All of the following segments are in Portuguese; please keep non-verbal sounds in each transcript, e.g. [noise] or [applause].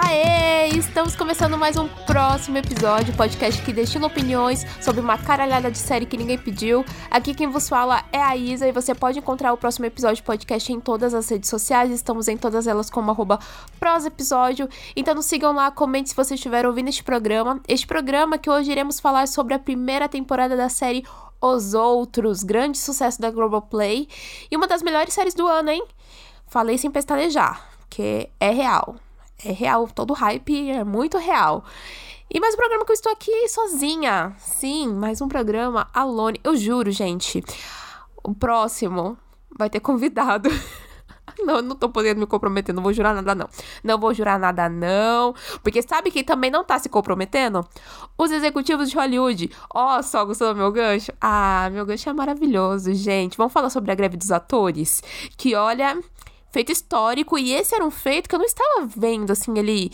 Aê! Estamos começando mais um próximo episódio, podcast que destila opiniões sobre uma caralhada de série que ninguém pediu. Aqui quem vos fala é a Isa e você pode encontrar o próximo episódio podcast em todas as redes sociais. Estamos em todas elas como arroba prosepisódio. Então nos sigam lá, comente se você estiver ouvindo este programa. Este programa que hoje iremos falar sobre a primeira temporada da série Os Outros, grande sucesso da Globoplay e uma das melhores séries do ano, hein? Falei sem pestanejar, que é real é real, todo hype é muito real. E mais um programa que eu estou aqui sozinha. Sim, mais um programa alone. Eu juro, gente. O próximo vai ter convidado. [laughs] Não, não tô podendo me comprometer, não vou jurar nada, não. Não vou jurar nada, não. Porque sabe quem também não tá se comprometendo? Os executivos de Hollywood. Ó, oh, só gostou do meu gancho? Ah, meu gancho é maravilhoso, gente. Vamos falar sobre a greve dos atores? Que olha feito histórico, e esse era um feito que eu não estava vendo, assim, ele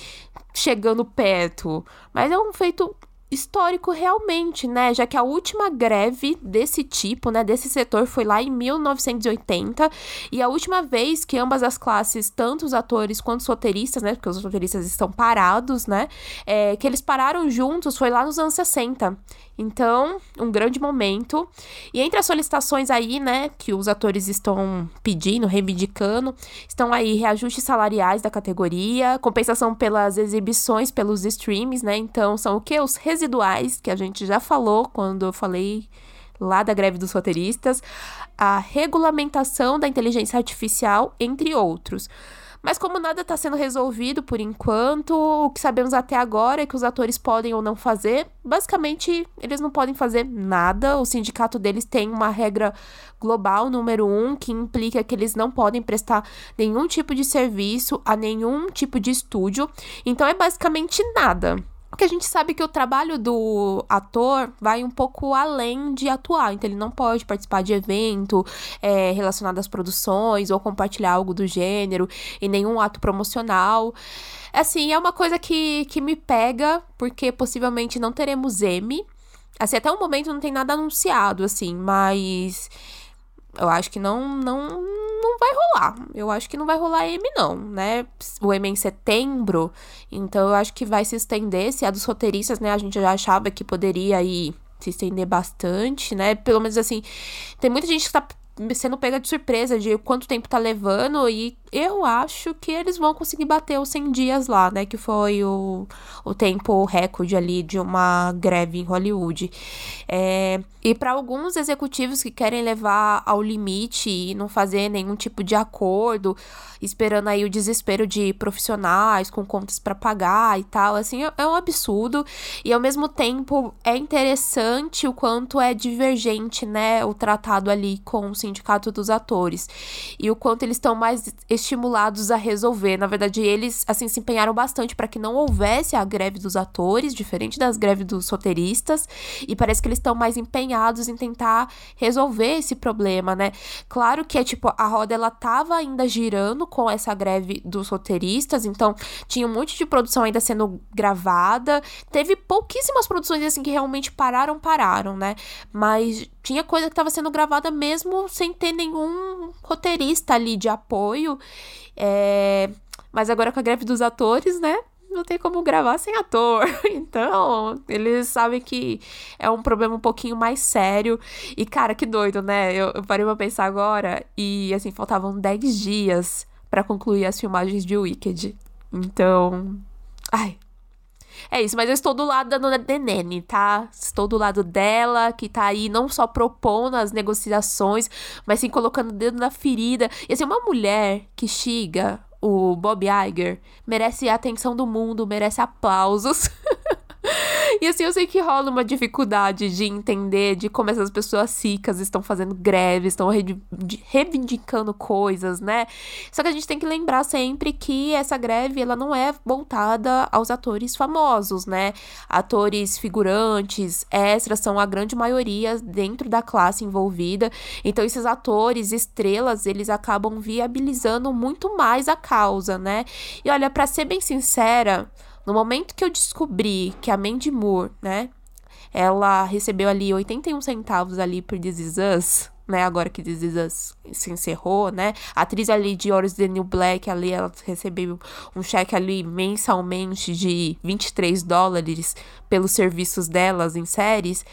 chegando perto. Mas é um feito histórico realmente, né? Já que a última greve desse tipo, né, desse setor foi lá em 1980, e a última vez que ambas as classes, tanto os atores quanto os roteiristas, né, porque os roteiristas estão parados, né, é, que eles pararam juntos foi lá nos anos 60. Então, um grande momento. E entre as solicitações aí, né, que os atores estão pedindo, reivindicando, estão aí reajustes salariais da categoria, compensação pelas exibições pelos streams, né? Então, são o que? Os residuais, que a gente já falou quando eu falei lá da greve dos roteiristas, a regulamentação da inteligência artificial, entre outros. Mas como nada está sendo resolvido por enquanto, o que sabemos até agora é que os atores podem ou não fazer. Basicamente, eles não podem fazer nada. O sindicato deles tem uma regra global número um que implica que eles não podem prestar nenhum tipo de serviço a nenhum tipo de estúdio. Então é basicamente nada. Porque a gente sabe que o trabalho do ator vai um pouco além de atuar, então ele não pode participar de evento é, relacionado às produções ou compartilhar algo do gênero em nenhum ato promocional. Assim, é uma coisa que, que me pega, porque possivelmente não teremos M. Assim, até o momento não tem nada anunciado, assim, mas eu acho que não, não, não vai rolar. Eu acho que não vai rolar M, não, né? O M é em setembro, então eu acho que vai se estender. Se a dos roteiristas, né, a gente já achava que poderia aí se estender bastante, né? Pelo menos assim, tem muita gente que tá sendo pega de surpresa de quanto tempo tá levando e eu acho que eles vão conseguir bater os 100 dias lá, né, que foi o, o tempo recorde ali de uma greve em Hollywood. É, e para alguns executivos que querem levar ao limite e não fazer nenhum tipo de acordo, esperando aí o desespero de profissionais com contas para pagar e tal, assim, é, é um absurdo e ao mesmo tempo é interessante o quanto é divergente, né, o tratado ali com os sindicato dos atores e o quanto eles estão mais estimulados a resolver. Na verdade, eles assim se empenharam bastante para que não houvesse a greve dos atores, diferente das greves dos roteiristas, e parece que eles estão mais empenhados em tentar resolver esse problema, né? Claro que é tipo a roda ela tava ainda girando com essa greve dos roteiristas, então tinha um monte de produção ainda sendo gravada. Teve pouquíssimas produções assim que realmente pararam, pararam, né? Mas tinha coisa que estava sendo gravada mesmo sem ter nenhum roteirista ali de apoio. É... Mas agora com a greve dos atores, né? Não tem como gravar sem ator. [laughs] Então, eles sabem que é um problema um pouquinho mais sério. E, cara, que doido, né? Eu, parei pra pensar agora e, assim, faltavam 10 dias para concluir as filmagens de Wicked. Então. Ai, é isso, mas eu estou do lado da dona Denene, tá? Estou do lado dela, que tá aí não só propondo as negociações, mas sim colocando o dedo na ferida. E assim, uma mulher que chega, o Bob Iger, merece a atenção do mundo, merece aplausos. [laughs] E assim, eu sei que rola uma dificuldade de entender de como essas pessoas ricas estão fazendo greves, estão reivindicando coisas, né? Só que a gente tem que lembrar sempre que essa greve, ela não é voltada aos atores famosos, né? Atores figurantes, extras, são a grande maioria dentro da classe envolvida. Então, esses atores, estrelas, eles acabam viabilizando muito mais a causa, né? E olha, para ser bem sincera, no momento que eu descobri que a Mandy Moore, né, ela recebeu ali 81 centavos ali por This Is Us, né, agora que This Is Us se encerrou, né, a atriz ali de Orange the New Black, ali, ela recebeu um cheque ali mensalmente de 23 dólares pelos serviços delas em séries,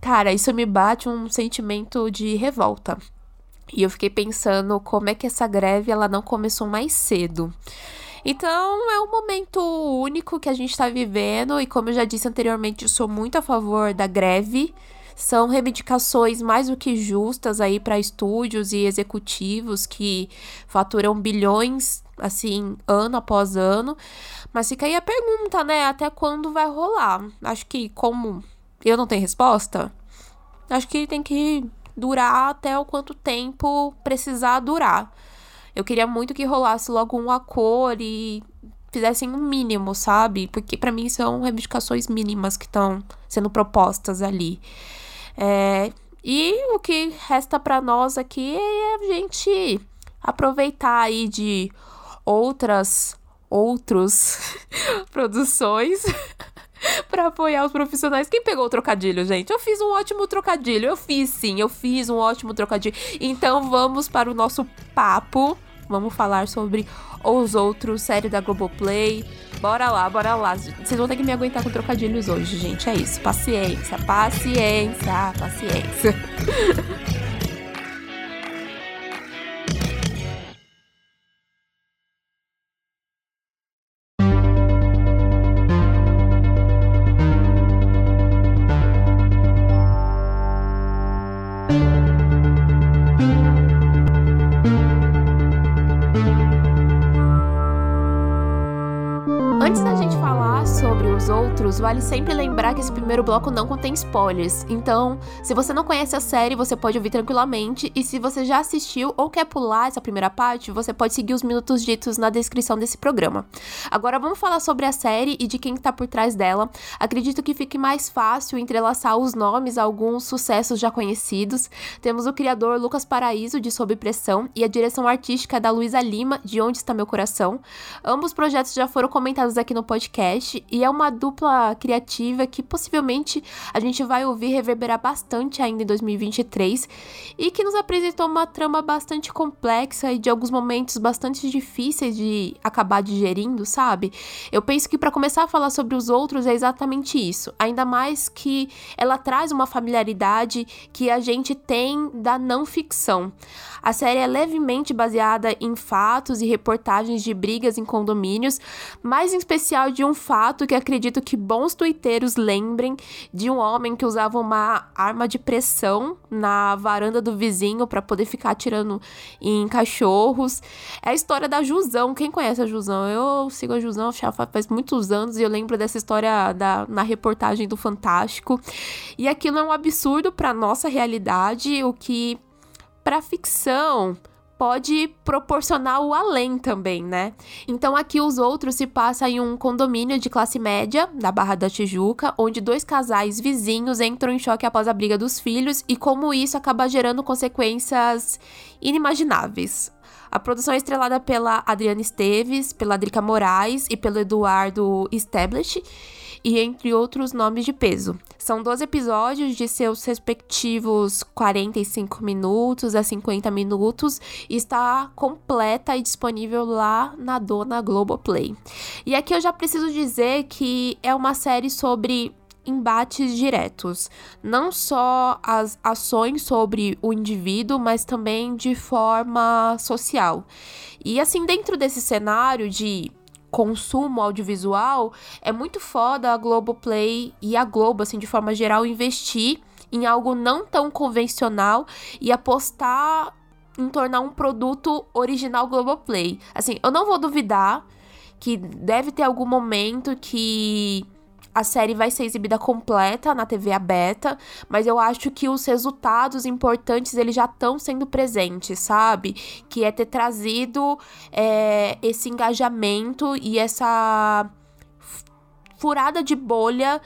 cara, isso me bate um sentimento de revolta. E eu fiquei pensando como é que essa greve, ela não começou mais cedo. Então, é um momento único que a gente está vivendo, e como eu já disse anteriormente, eu sou muito a favor da greve, são reivindicações mais do que justas aí para estúdios e executivos que faturam bilhões assim ano após ano. Mas fica aí a pergunta, né? Até quando vai rolar? Acho que como eu não tenho resposta, acho que tem que durar até o quanto tempo precisar durar. Eu queria muito que rolasse logo um acordo e fizessem um mínimo, sabe? Porque para mim são reivindicações mínimas que estão sendo propostas ali. É, e o que resta para nós aqui é a gente aproveitar aí de outras outros [laughs] produções [laughs] para apoiar os profissionais. Quem pegou o trocadilho, gente? Eu fiz um ótimo trocadilho. Eu fiz sim, eu fiz um ótimo trocadilho. Então vamos para o nosso papo. Vamos falar sobre os outros, série da Globoplay. Bora lá, bora lá. Vocês vão ter que me aguentar com trocadilhos hoje, gente. É isso. Paciência, paciência, paciência. [laughs] vale sempre lembrar que esse primeiro bloco não contém spoilers. Então, se você não conhece a série, você pode ouvir tranquilamente. E se você já assistiu ou quer pular essa primeira parte, você pode seguir os minutos ditos na descrição desse programa. Agora vamos falar sobre a série e de quem está por trás dela. Acredito que fique mais fácil entrelaçar os nomes a alguns sucessos já conhecidos. Temos o criador Lucas Paraíso, de Sob Pressão, e a direção artística da Luísa Lima, de Onde Está Meu Coração. Ambos projetos já foram comentados aqui no podcast e é uma dupla criativa que possivelmente a gente vai ouvir reverberar bastante ainda em 2023 e que nos apresentou uma trama bastante complexa e de alguns momentos bastante difíceis de acabar digerindo, sabe? Eu penso que para começar a falar sobre os outros é exatamente isso, ainda mais que ela traz uma familiaridade que a gente tem da não ficção. A série é levemente baseada em fatos e reportagens de brigas em condomínios, mas em especial de um fato que acredito que bons tuiteiros lembrem de um homem que usava uma arma de pressão na varanda do vizinho para poder ficar atirando em cachorros. É a história da Jusão. Quem conhece a Jusão? Eu sigo a Jusão faz muitos anos e eu lembro dessa história da, na reportagem do Fantástico. E aquilo é um absurdo para nossa realidade, o que para ficção pode proporcionar o além também, né? Então aqui os outros se passa em um condomínio de classe média da Barra da Tijuca, onde dois casais vizinhos entram em choque após a briga dos filhos e como isso acaba gerando consequências inimagináveis. A produção é estrelada pela Adriana Esteves, pela Drica Moraes e pelo Eduardo Stablish e entre outros nomes de peso. São 12 episódios de seus respectivos 45 minutos a 50 minutos e está completa e disponível lá na dona Globoplay. E aqui eu já preciso dizer que é uma série sobre embates diretos, não só as ações sobre o indivíduo, mas também de forma social. E assim, dentro desse cenário de consumo audiovisual, é muito foda a Globoplay e a Globo, assim, de forma geral, investir em algo não tão convencional e apostar em tornar um produto original Globoplay. Assim, eu não vou duvidar que deve ter algum momento que a série vai ser exibida completa na TV aberta, mas eu acho que os resultados importantes eles já estão sendo presentes, sabe? Que é ter trazido é, esse engajamento e essa furada de bolha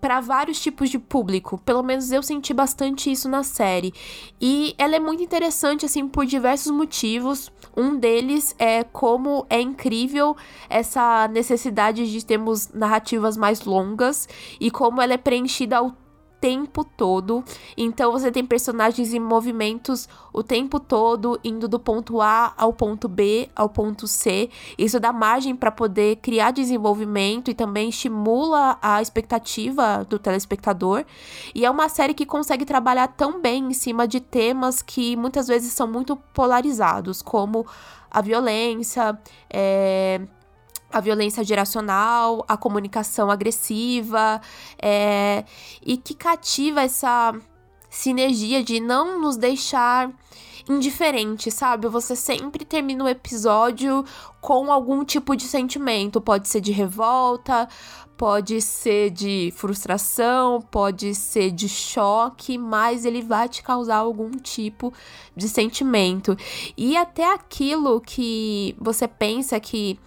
para vários tipos de público. Pelo menos eu senti bastante isso na série. E ela é muito interessante, assim, por diversos motivos. Um deles é como é incrível essa necessidade de termos narrativas mais longas e como ela é preenchida ao tempo todo. Então você tem personagens em movimentos o tempo todo, indo do ponto A ao ponto B, ao ponto C. Isso dá margem para poder criar desenvolvimento e também estimula a expectativa do telespectador. E é uma série que consegue trabalhar tão bem em cima de temas que muitas vezes são muito polarizados, como a violência, é, a violência geracional, a comunicação agressiva, é, e que cativa essa sinergia de não nos deixar indiferente, sabe? Você sempre termina o episódio com algum tipo de sentimento. Pode ser de revolta, pode ser de frustração, pode ser de choque, mas ele vai te causar algum tipo de sentimento. E até aquilo que você pensa que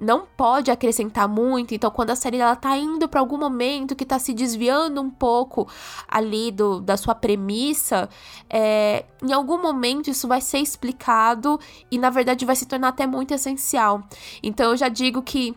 não pode acrescentar muito. Então, quando a série ela tá indo para algum momento que tá se desviando um pouco ali do, da sua premissa, é, em algum momento isso vai ser explicado e na verdade vai se tornar até muito essencial. Então, eu já digo que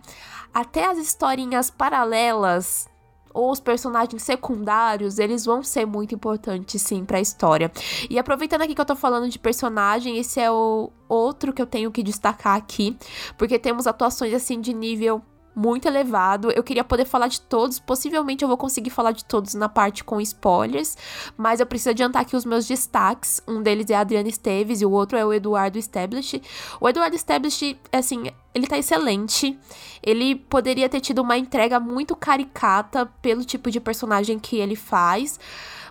até as historinhas paralelas ou os personagens secundários, eles vão ser muito importantes sim para a história. E aproveitando aqui que eu tô falando de personagem, esse é o outro que eu tenho que destacar aqui, porque temos atuações assim de nível muito elevado. Eu queria poder falar de todos, possivelmente eu vou conseguir falar de todos na parte com spoilers, mas eu preciso adiantar aqui os meus destaques. Um deles é a Adriana Esteves e o outro é o Eduardo Stablish. O Eduardo Stablish, assim, ele tá excelente. Ele poderia ter tido uma entrega muito caricata pelo tipo de personagem que ele faz,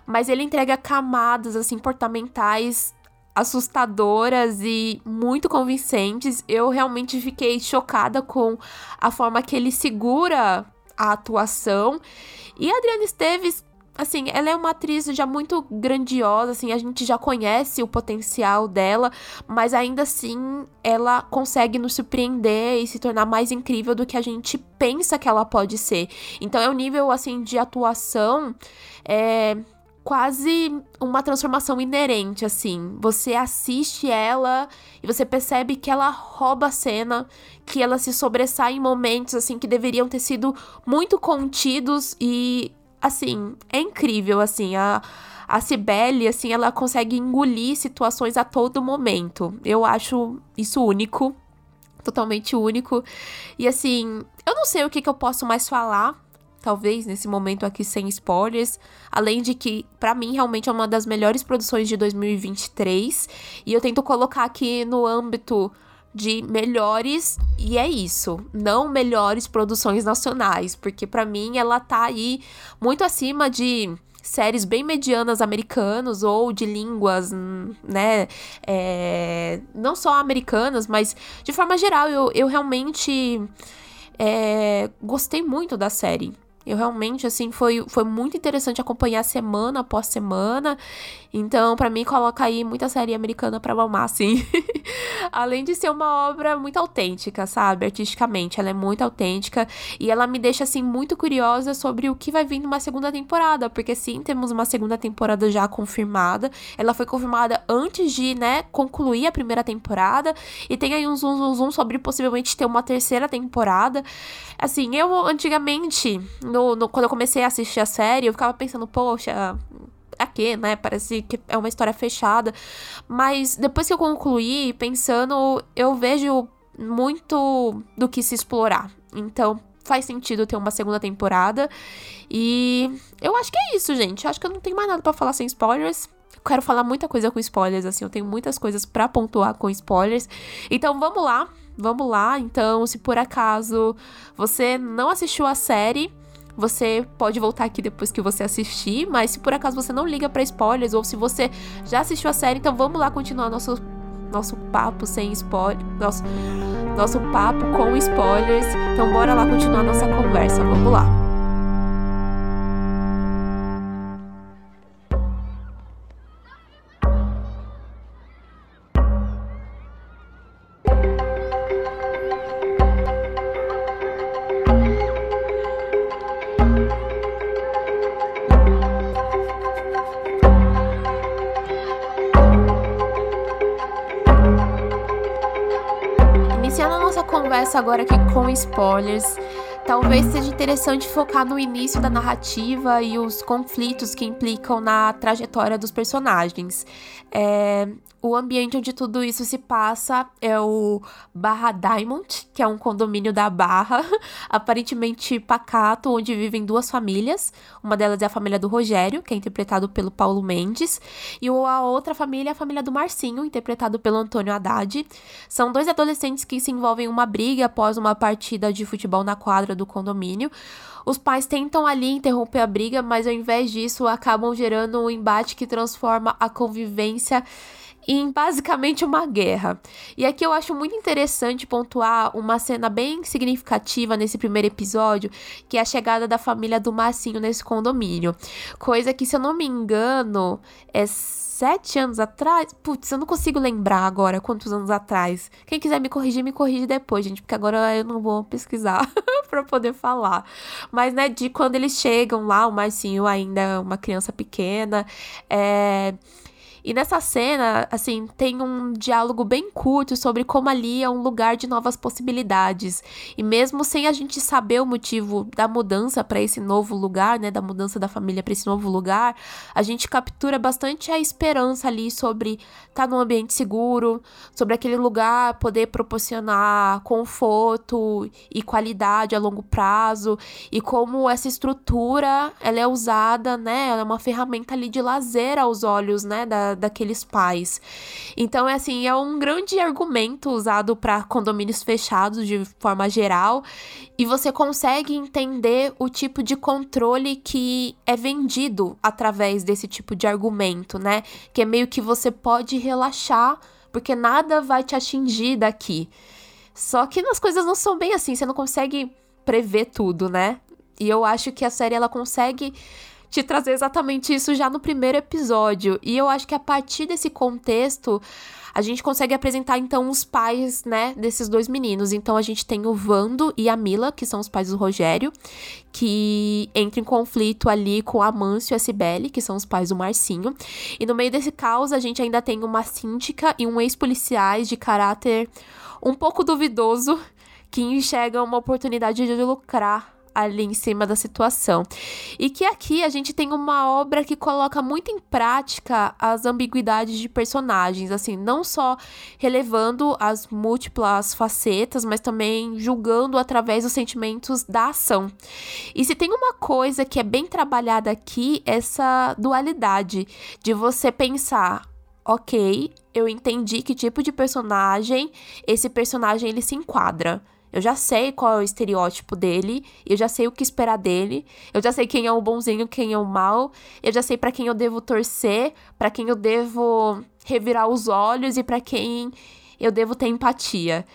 mas ele entrega camadas assim comportamentais assustadoras e muito convincentes. Eu realmente fiquei chocada com a forma que ele segura a atuação. E a Adriana Esteves, assim, ela é uma atriz já muito grandiosa, assim, a gente já conhece o potencial dela, mas ainda assim ela consegue nos surpreender e se tornar mais incrível do que a gente pensa que ela pode ser. Então é um nível assim de atuação é, quase uma transformação inerente, assim. Você assiste ela e você percebe que ela rouba a cena, que ela se sobressai em momentos, assim, que deveriam ter sido muito contidos e, assim, é incrível, assim, a. A Cibele, assim, ela consegue engolir situações a todo momento. Eu acho isso único. Totalmente único. E assim, eu não sei o que, que eu posso mais falar talvez nesse momento aqui sem spoilers, além de que para mim realmente é uma das melhores produções de 2023 e eu tento colocar aqui no âmbito de melhores e é isso, não melhores produções nacionais, porque para mim ela tá aí muito acima de séries bem medianas americanas ou de línguas, né, é, não só americanas, mas de forma geral eu, eu realmente é, gostei muito da série. Eu realmente, assim, foi, foi muito interessante acompanhar semana após semana. Então, para mim, coloca aí muita série americana pra mamar, assim. [laughs] Além de ser uma obra muito autêntica, sabe? Artisticamente, ela é muito autêntica. E ela me deixa, assim, muito curiosa sobre o que vai vir numa segunda temporada. Porque, sim, temos uma segunda temporada já confirmada. Ela foi confirmada antes de, né, concluir a primeira temporada. E tem aí um zoom, zoom, zoom sobre possivelmente ter uma terceira temporada. Assim, eu antigamente no, no, quando eu comecei a assistir a série, eu ficava pensando, poxa, a né? Parece que é uma história fechada. Mas depois que eu concluí, pensando, eu vejo muito do que se explorar. Então, faz sentido ter uma segunda temporada. E eu acho que é isso, gente. Eu acho que eu não tenho mais nada para falar sem spoilers. Eu quero falar muita coisa com spoilers, assim. Eu tenho muitas coisas para pontuar com spoilers. Então, vamos lá. Vamos lá. Então, se por acaso você não assistiu a série, você pode voltar aqui depois que você assistir, mas se por acaso você não liga para spoilers ou se você já assistiu a série, então vamos lá continuar nosso nosso papo sem spoiler, nosso nosso papo com spoilers. Então bora lá continuar nossa conversa. Vamos lá. Talvez seja interessante focar no início da narrativa e os conflitos que implicam na trajetória dos personagens. É, o ambiente onde tudo isso se passa é o Barra Diamond, que é um condomínio da Barra, [laughs] aparentemente pacato, onde vivem duas famílias. Uma delas é a família do Rogério, que é interpretado pelo Paulo Mendes, e a outra família é a família do Marcinho, interpretado pelo Antônio Haddad. São dois adolescentes que se envolvem em uma briga após uma partida de futebol na quadra do condomínio. Os pais tentam ali interromper a briga, mas ao invés disso acabam gerando um embate que transforma a convivência em basicamente uma guerra. E aqui eu acho muito interessante pontuar uma cena bem significativa nesse primeiro episódio, que é a chegada da família do Massinho nesse condomínio. Coisa que, se eu não me engano, é sete anos atrás. Putz, eu não consigo lembrar agora quantos anos atrás. Quem quiser me corrigir, me corrige depois, gente, porque agora eu não vou pesquisar [laughs] para poder falar. Mas, né, de quando eles chegam lá, o Marcinho ainda é uma criança pequena. É e nessa cena, assim, tem um diálogo bem curto sobre como ali é um lugar de novas possibilidades. E mesmo sem a gente saber o motivo da mudança para esse novo lugar, né, da mudança da família para esse novo lugar, a gente captura bastante a esperança ali sobre estar tá num ambiente seguro, sobre aquele lugar poder proporcionar conforto e qualidade a longo prazo e como essa estrutura, ela é usada, né, ela é uma ferramenta ali de lazer aos olhos, né, da daqueles pais. Então, é assim, é um grande argumento usado para condomínios fechados de forma geral, e você consegue entender o tipo de controle que é vendido através desse tipo de argumento, né? Que é meio que você pode relaxar, porque nada vai te atingir daqui. Só que as coisas não são bem assim, você não consegue prever tudo, né? E eu acho que a série ela consegue te trazer exatamente isso já no primeiro episódio. E eu acho que a partir desse contexto, a gente consegue apresentar então os pais, né, desses dois meninos. Então a gente tem o Vando e a Mila, que são os pais do Rogério, que entram em conflito ali com a Mâncio e a Cibele, que são os pais do Marcinho. E no meio desse caos, a gente ainda tem uma síndica e um ex-policiais de caráter um pouco duvidoso que enxergam uma oportunidade de lucrar ali em cima da situação. E que aqui a gente tem uma obra que coloca muito em prática as ambiguidades de personagens, assim, não só relevando as múltiplas facetas, mas também julgando através dos sentimentos da ação. E se tem uma coisa que é bem trabalhada aqui, essa dualidade de você pensar, ok, eu entendi que tipo de personagem esse personagem ele se enquadra. Eu já sei qual é o estereótipo dele, eu já sei o que esperar dele, eu já sei quem é o bonzinho, quem é o mal, eu já sei para quem eu devo torcer, para quem eu devo revirar os olhos e para quem eu devo ter empatia.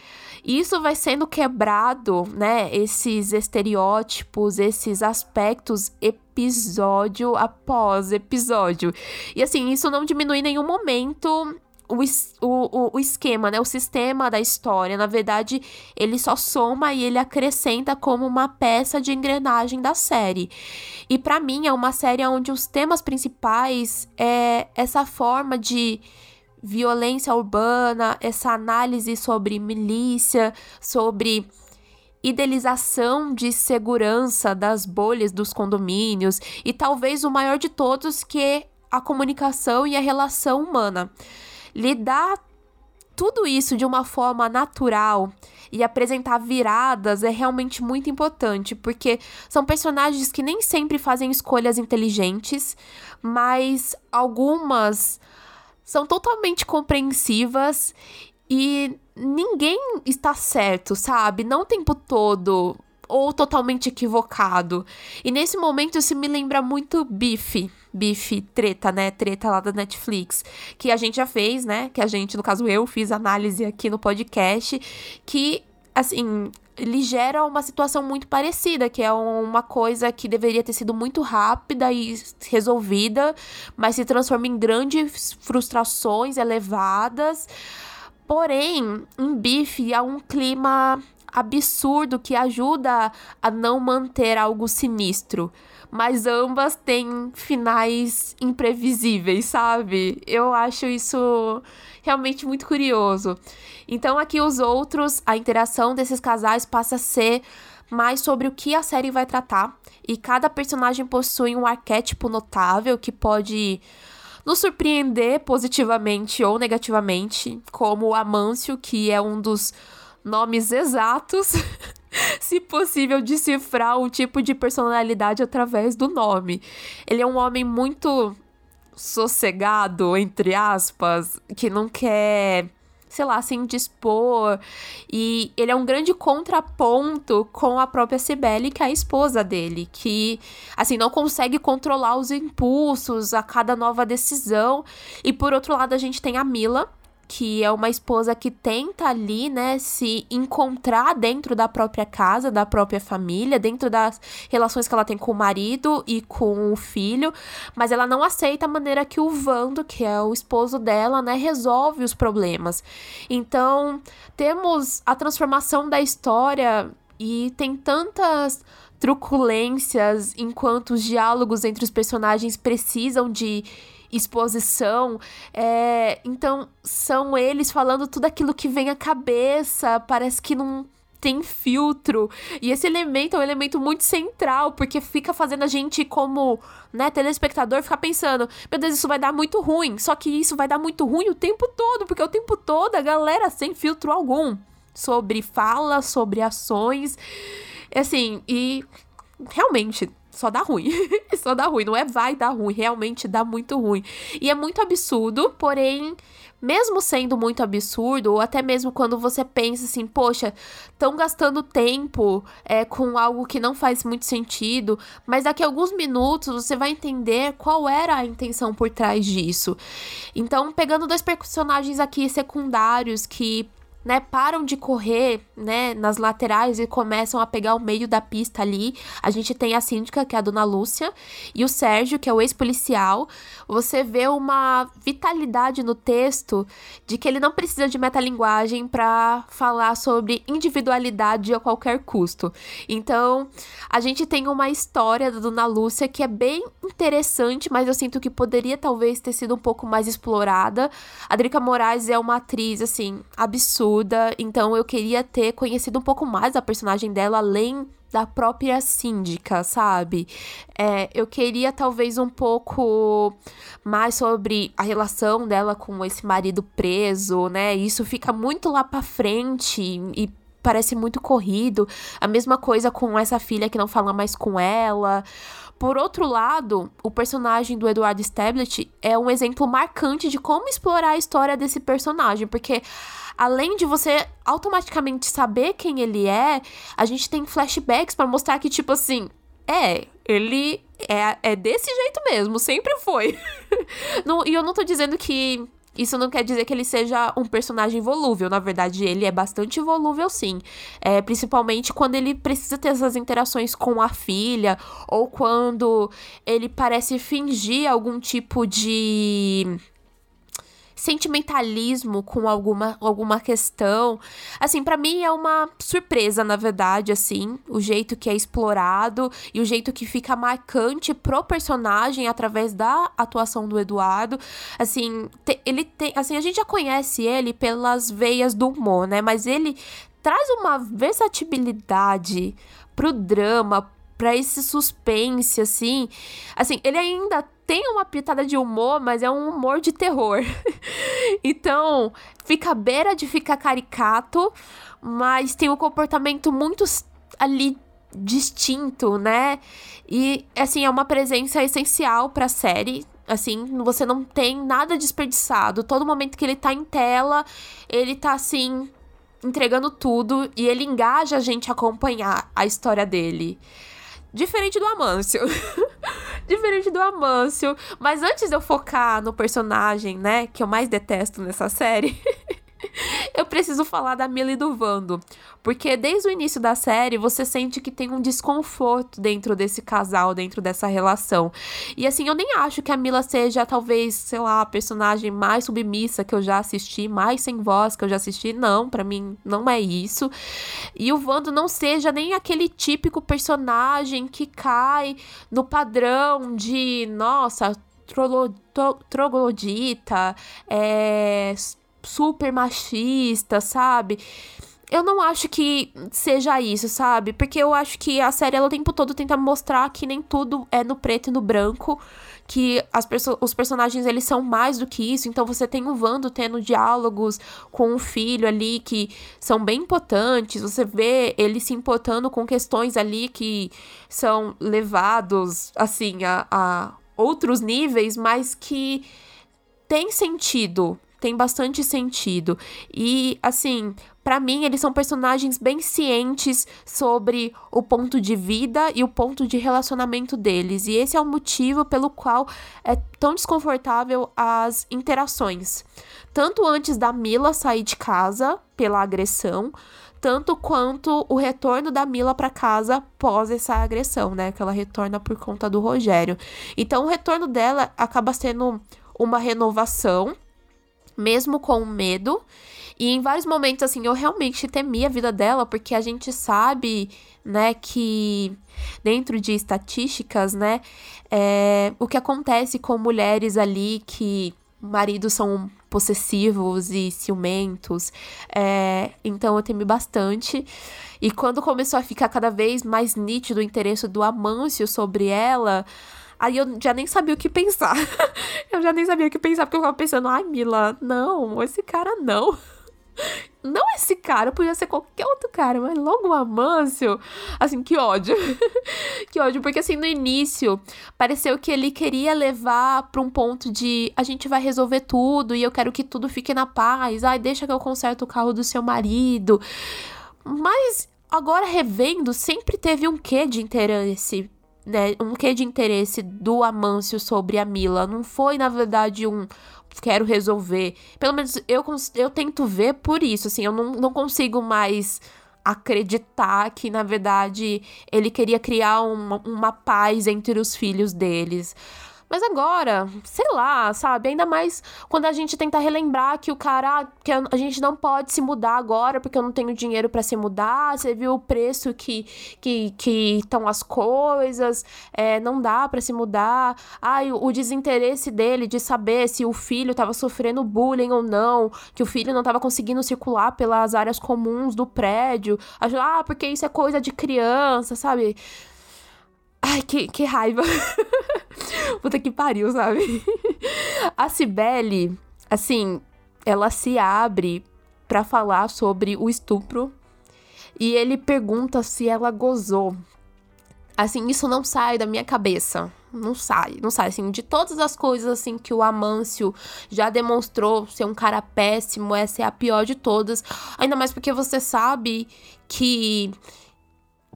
Isso vai sendo quebrado, né? Esses estereótipos, esses aspectos episódio após episódio. E assim, isso não diminui em nenhum momento o, o, o esquema, né? O sistema da história. Na verdade, ele só soma e ele acrescenta como uma peça de engrenagem da série. E para mim é uma série onde os temas principais é essa forma de violência urbana, essa análise sobre milícia, sobre idealização de segurança das bolhas dos condomínios e talvez o maior de todos que é a comunicação e a relação humana lidar tudo isso de uma forma natural e apresentar viradas é realmente muito importante, porque são personagens que nem sempre fazem escolhas inteligentes, mas algumas são totalmente compreensivas e ninguém está certo, sabe? Não o tempo todo ou totalmente equivocado. E nesse momento isso me lembra muito Bife. Bife treta, né? Treta lá da Netflix. Que a gente já fez, né? Que a gente, no caso eu, fiz análise aqui no podcast. Que, assim, ele gera uma situação muito parecida, que é uma coisa que deveria ter sido muito rápida e resolvida, mas se transforma em grandes frustrações elevadas. Porém, em Bife há um clima absurdo que ajuda a não manter algo sinistro. Mas ambas têm finais imprevisíveis, sabe? Eu acho isso realmente muito curioso. Então, aqui os outros, a interação desses casais passa a ser mais sobre o que a série vai tratar. E cada personagem possui um arquétipo notável que pode nos surpreender positivamente ou negativamente, como o Amâncio, que é um dos nomes exatos, [laughs] se possível, decifrar um tipo de personalidade através do nome. Ele é um homem muito sossegado, entre aspas, que não quer sei lá, se indispor. E ele é um grande contraponto com a própria Cibele, que é a esposa dele, que, assim, não consegue controlar os impulsos a cada nova decisão. E por outro lado, a gente tem a Mila, que é uma esposa que tenta ali, né, se encontrar dentro da própria casa, da própria família, dentro das relações que ela tem com o marido e com o filho, mas ela não aceita a maneira que o Vando, que é o esposo dela, né, resolve os problemas. Então, temos a transformação da história e tem tantas truculências enquanto os diálogos entre os personagens precisam de exposição. É, então, são eles falando tudo aquilo que vem à cabeça, parece que não tem filtro. E esse elemento é um elemento muito central, porque fica fazendo a gente, como né, telespectador, ficar pensando: meu Deus, isso vai dar muito ruim. Só que isso vai dar muito ruim o tempo todo, porque o tempo todo a galera sem filtro algum sobre fala, sobre ações. Assim, e realmente só dá ruim. [laughs] só dá ruim. Não é vai dar ruim, realmente dá muito ruim. E é muito absurdo, porém, mesmo sendo muito absurdo, ou até mesmo quando você pensa assim, poxa, estão gastando tempo é, com algo que não faz muito sentido, mas daqui a alguns minutos você vai entender qual era a intenção por trás disso. Então, pegando dois personagens aqui secundários que né, param de correr, né, nas laterais e começam a pegar o meio da pista ali. A gente tem a síndica, que é a dona Lúcia, e o Sérgio, que é o ex-policial. Você vê uma vitalidade no texto de que ele não precisa de metalinguagem para falar sobre individualidade a qualquer custo. Então, a gente tem uma história da dona Lúcia que é bem interessante, mas eu sinto que poderia talvez ter sido um pouco mais explorada. A Drica Moraes é uma atriz, assim, absurda então eu queria ter conhecido um pouco mais a personagem dela, além da própria síndica, sabe? É, eu queria talvez um pouco mais sobre a relação dela com esse marido preso, né? Isso fica muito lá pra frente e parece muito corrido. A mesma coisa com essa filha que não fala mais com ela. Por outro lado, o personagem do Eduardo Stablet é um exemplo marcante de como explorar a história desse personagem, porque além de você automaticamente saber quem ele é, a gente tem flashbacks para mostrar que, tipo assim, é, ele é, é desse jeito mesmo, sempre foi. [laughs] não, e eu não tô dizendo que isso não quer dizer que ele seja um personagem volúvel. Na verdade, ele é bastante volúvel, sim. É, principalmente quando ele precisa ter essas interações com a filha, ou quando ele parece fingir algum tipo de sentimentalismo com alguma, alguma questão. Assim, para mim é uma surpresa, na verdade, assim, o jeito que é explorado e o jeito que fica marcante pro personagem através da atuação do Eduardo. Assim, te, ele tem, assim, a gente já conhece ele pelas veias do humor, né? Mas ele traz uma versatilidade pro drama, para esse suspense, assim. Assim, ele ainda tem uma pitada de humor, mas é um humor de terror. [laughs] então, fica à beira de ficar caricato, mas tem um comportamento muito ali distinto, né? E assim, é uma presença essencial para a série. Assim, você não tem nada desperdiçado. Todo momento que ele tá em tela, ele tá assim entregando tudo e ele engaja a gente a acompanhar a história dele. Diferente do Amâncio. [laughs] Diferente do Amâncio. Mas antes de eu focar no personagem, né, que eu mais detesto nessa série. [laughs] eu preciso falar da Millie e do Vando. Porque desde o início da série você sente que tem um desconforto dentro desse casal, dentro dessa relação. E assim, eu nem acho que a Mila seja talvez, sei lá, a personagem mais submissa que eu já assisti, mais sem voz que eu já assisti. Não, para mim não é isso. E o Vando não seja nem aquele típico personagem que cai no padrão de, nossa, troglodita, é super machista, sabe? eu não acho que seja isso, sabe? Porque eu acho que a série ela o tempo todo tenta mostrar que nem tudo é no preto e no branco, que as perso os personagens eles são mais do que isso. Então você tem o Vando tendo diálogos com o filho ali que são bem importantes. Você vê ele se importando com questões ali que são levados assim a, a outros níveis, mas que tem sentido, tem bastante sentido. E assim, para mim, eles são personagens bem cientes sobre o ponto de vida e o ponto de relacionamento deles. E esse é o motivo pelo qual é tão desconfortável as interações. Tanto antes da Mila sair de casa pela agressão, tanto quanto o retorno da Mila para casa pós essa agressão, né? Que ela retorna por conta do Rogério. Então, o retorno dela acaba sendo uma renovação, mesmo com medo. E em vários momentos, assim, eu realmente temi a vida dela, porque a gente sabe, né, que dentro de estatísticas, né, é, o que acontece com mulheres ali que maridos são possessivos e ciumentos. É, então eu temi bastante. E quando começou a ficar cada vez mais nítido o interesse do Amâncio sobre ela, aí eu já nem sabia o que pensar. [laughs] eu já nem sabia o que pensar, porque eu ficava pensando, ai, Mila, não, esse cara não. [laughs] Não esse cara, podia ser qualquer outro cara, mas logo o Amâncio. Assim, que ódio. [laughs] que ódio, porque assim, no início, pareceu que ele queria levar pra um ponto de a gente vai resolver tudo e eu quero que tudo fique na paz. Ai, deixa que eu conserto o carro do seu marido. Mas agora revendo, sempre teve um quê de interesse né, um quê de interesse do Amâncio sobre a Mila. Não foi, na verdade, um quero resolver. Pelo menos eu, eu tento ver por isso, assim, eu não, não consigo mais acreditar que, na verdade, ele queria criar uma, uma paz entre os filhos deles. Mas agora, sei lá, sabe? Ainda mais quando a gente tenta relembrar que o cara. que a gente não pode se mudar agora porque eu não tenho dinheiro para se mudar. Você viu o preço que que estão as coisas. É, não dá para se mudar. Ai, o, o desinteresse dele de saber se o filho tava sofrendo bullying ou não. Que o filho não tava conseguindo circular pelas áreas comuns do prédio. Ah, porque isso é coisa de criança, sabe? Ai, que, que raiva. [laughs] Puta que pariu, sabe? [laughs] A Cibele, assim, ela se abre para falar sobre o estupro e ele pergunta se ela gozou. Assim, isso não sai da minha cabeça. Não sai, não sai. Assim, de todas as coisas assim que o Amâncio já demonstrou ser um cara péssimo, essa é a pior de todas. Ainda mais porque você sabe que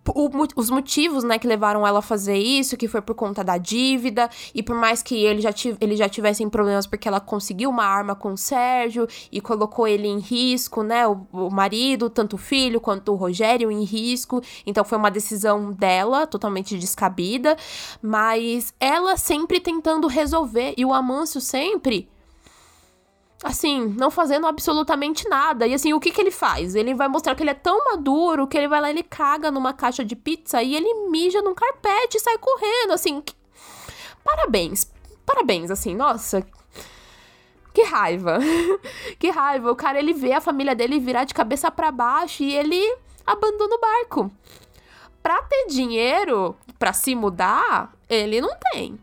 o, os motivos, né, que levaram ela a fazer isso, que foi por conta da dívida, e por mais que ele já, ele já tivessem problemas porque ela conseguiu uma arma com o Sérgio e colocou ele em risco, né, o, o marido, tanto o filho quanto o Rogério em risco, então foi uma decisão dela, totalmente descabida, mas ela sempre tentando resolver, e o Amâncio sempre assim, não fazendo absolutamente nada. E assim, o que que ele faz? Ele vai mostrar que ele é tão maduro que ele vai lá, ele caga numa caixa de pizza e ele mija num carpete e sai correndo, assim. Que... Parabéns. Parabéns, assim, nossa. Que raiva. [laughs] que raiva. O cara, ele vê a família dele virar de cabeça para baixo e ele abandona o barco. Pra ter dinheiro para se mudar, ele não tem.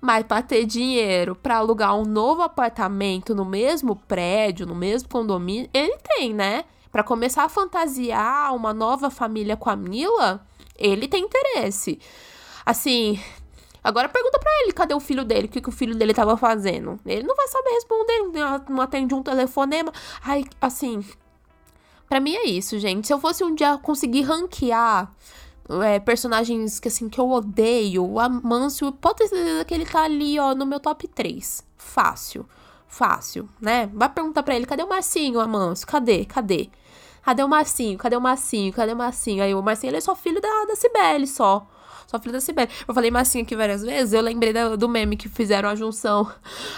Mas para ter dinheiro para alugar um novo apartamento no mesmo prédio, no mesmo condomínio, ele tem, né? Para começar a fantasiar uma nova família com a Mila, ele tem interesse. Assim, agora pergunta para ele, cadê o filho dele? O que, que o filho dele tava fazendo? Ele não vai saber responder, não atende um telefonema. Ai, assim, para mim é isso, gente. Se eu fosse um dia conseguir ranquear é, personagens que assim que eu odeio, o Amâncio, pode ter certeza que ele tá ali, ó, no meu top 3. Fácil. Fácil, né? Vai perguntar pra ele, cadê o Marcinho, Amâncio? Cadê? Cadê? Cadê o Marcinho? Cadê o Marcinho? Cadê o Marcinho? Aí o Marcinho, ele é só filho da, da Cibele, só. Só filho da Cibele. Eu falei Marcinho aqui várias vezes, eu lembrei do, do meme que fizeram a junção,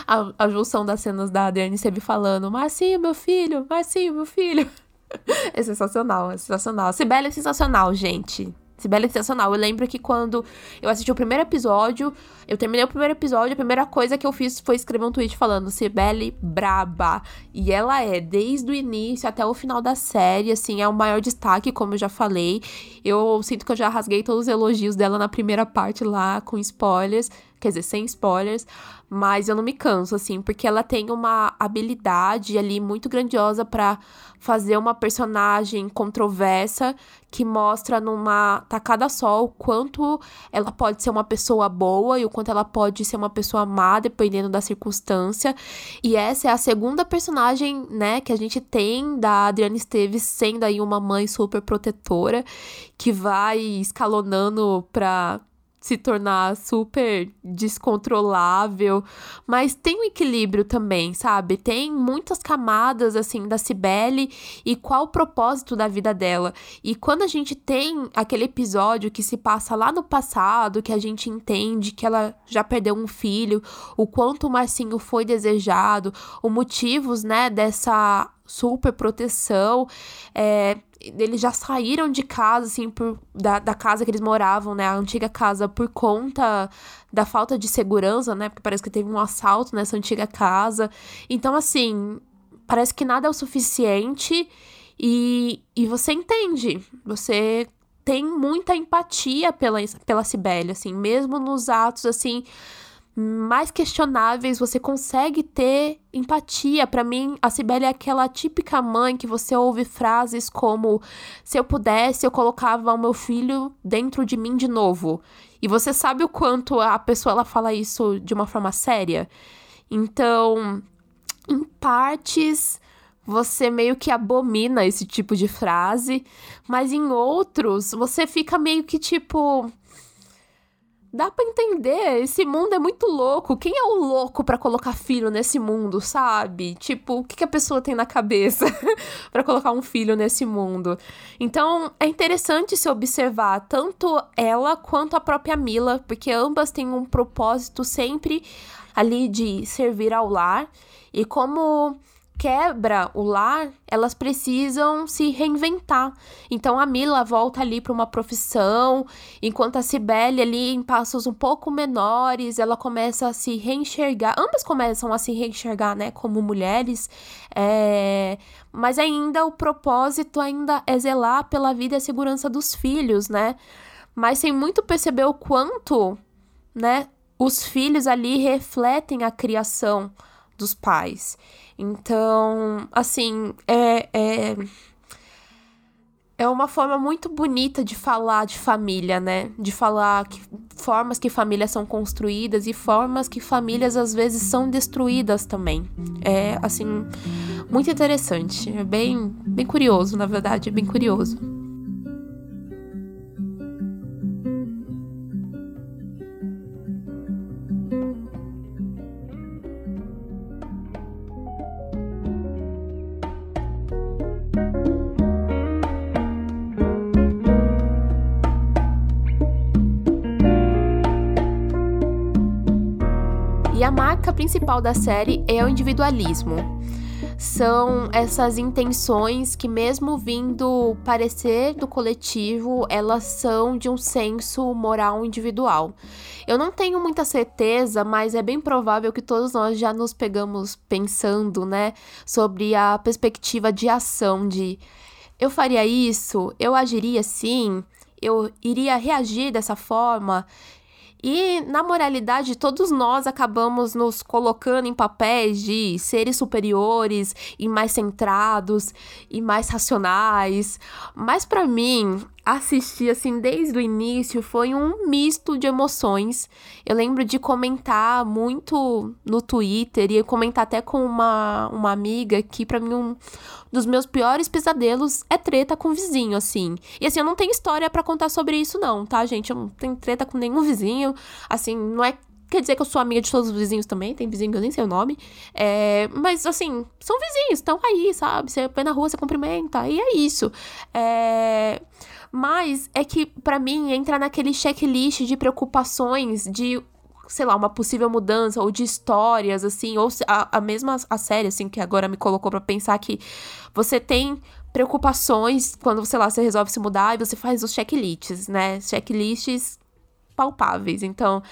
a, a junção das cenas da Dani Sebe falando, Marcinho, meu filho, Marcinho, meu filho. [laughs] É sensacional, é sensacional. Cibele é sensacional, gente. Cibele é sensacional. Eu lembro que quando eu assisti o primeiro episódio, eu terminei o primeiro episódio, a primeira coisa que eu fiz foi escrever um tweet falando Cibele braba. E ela é, desde o início até o final da série, assim, é o maior destaque, como eu já falei. Eu sinto que eu já rasguei todos os elogios dela na primeira parte lá, com spoilers quer dizer, sem spoilers, mas eu não me canso, assim, porque ela tem uma habilidade ali muito grandiosa para fazer uma personagem controversa que mostra numa tacada só o quanto ela pode ser uma pessoa boa e o quanto ela pode ser uma pessoa má, dependendo da circunstância. E essa é a segunda personagem, né, que a gente tem da Adriana Esteves sendo aí uma mãe super protetora que vai escalonando pra se tornar super descontrolável, mas tem um equilíbrio também, sabe? Tem muitas camadas assim da Cibele e qual o propósito da vida dela. E quando a gente tem aquele episódio que se passa lá no passado, que a gente entende que ela já perdeu um filho, o quanto o Marcinho foi desejado, os motivos, né, dessa super proteção, é, eles já saíram de casa, assim, por, da, da casa que eles moravam, né? A antiga casa, por conta da falta de segurança, né? Porque parece que teve um assalto nessa antiga casa. Então, assim, parece que nada é o suficiente e, e você entende. Você tem muita empatia pela, pela Cibele, assim, mesmo nos atos, assim mais questionáveis, você consegue ter empatia. Para mim, a Cibele é aquela típica mãe que você ouve frases como: se eu pudesse, eu colocava o meu filho dentro de mim de novo. E você sabe o quanto a pessoa ela fala isso de uma forma séria. Então, em partes, você meio que abomina esse tipo de frase, mas em outros, você fica meio que tipo dá para entender. Esse mundo é muito louco. Quem é o louco para colocar filho nesse mundo, sabe? Tipo, o que, que a pessoa tem na cabeça [laughs] para colocar um filho nesse mundo? Então, é interessante se observar tanto ela quanto a própria Mila, porque ambas têm um propósito sempre ali de servir ao lar. E como quebra o lar, elas precisam se reinventar. Então a Mila volta ali para uma profissão, enquanto a Cibele ali em passos um pouco menores, ela começa a se reenxergar. Ambas começam a se reenxergar, né, como mulheres. É... Mas ainda o propósito ainda é zelar pela vida e a segurança dos filhos, né? Mas sem muito perceber o quanto, né, os filhos ali refletem a criação dos pais. Então, assim, é, é, é uma forma muito bonita de falar de família, né? De falar que, formas que famílias são construídas e formas que famílias às vezes são destruídas também. É, assim, muito interessante. É bem, bem curioso, na verdade, é bem curioso. Principal da série é o individualismo. São essas intenções que, mesmo vindo parecer do coletivo, elas são de um senso moral individual. Eu não tenho muita certeza, mas é bem provável que todos nós já nos pegamos pensando, né, sobre a perspectiva de ação de eu faria isso, eu agiria assim, eu iria reagir dessa forma. E na moralidade, todos nós acabamos nos colocando em papéis de seres superiores e mais centrados e mais racionais. Mas para mim, assistir assim desde o início foi um misto de emoções. Eu lembro de comentar muito no Twitter e comentar até com uma, uma amiga que para mim um dos meus piores pesadelos é treta com vizinho, assim. E assim, eu não tenho história para contar sobre isso não, tá, gente? Eu não tenho treta com nenhum vizinho, assim, não é quer dizer que eu sou amiga de todos os vizinhos também, tem vizinho que eu nem sei o nome. É, mas, assim, são vizinhos, estão aí, sabe? Você vai na rua, você cumprimenta, e é isso. É, mas é que, para mim, entra naquele checklist de preocupações de sei lá, uma possível mudança, ou de histórias, assim, ou a, a mesma a série, assim, que agora me colocou para pensar que você tem preocupações quando, sei lá, você resolve se mudar e você faz os checklists, né? Checklists palpáveis. Então,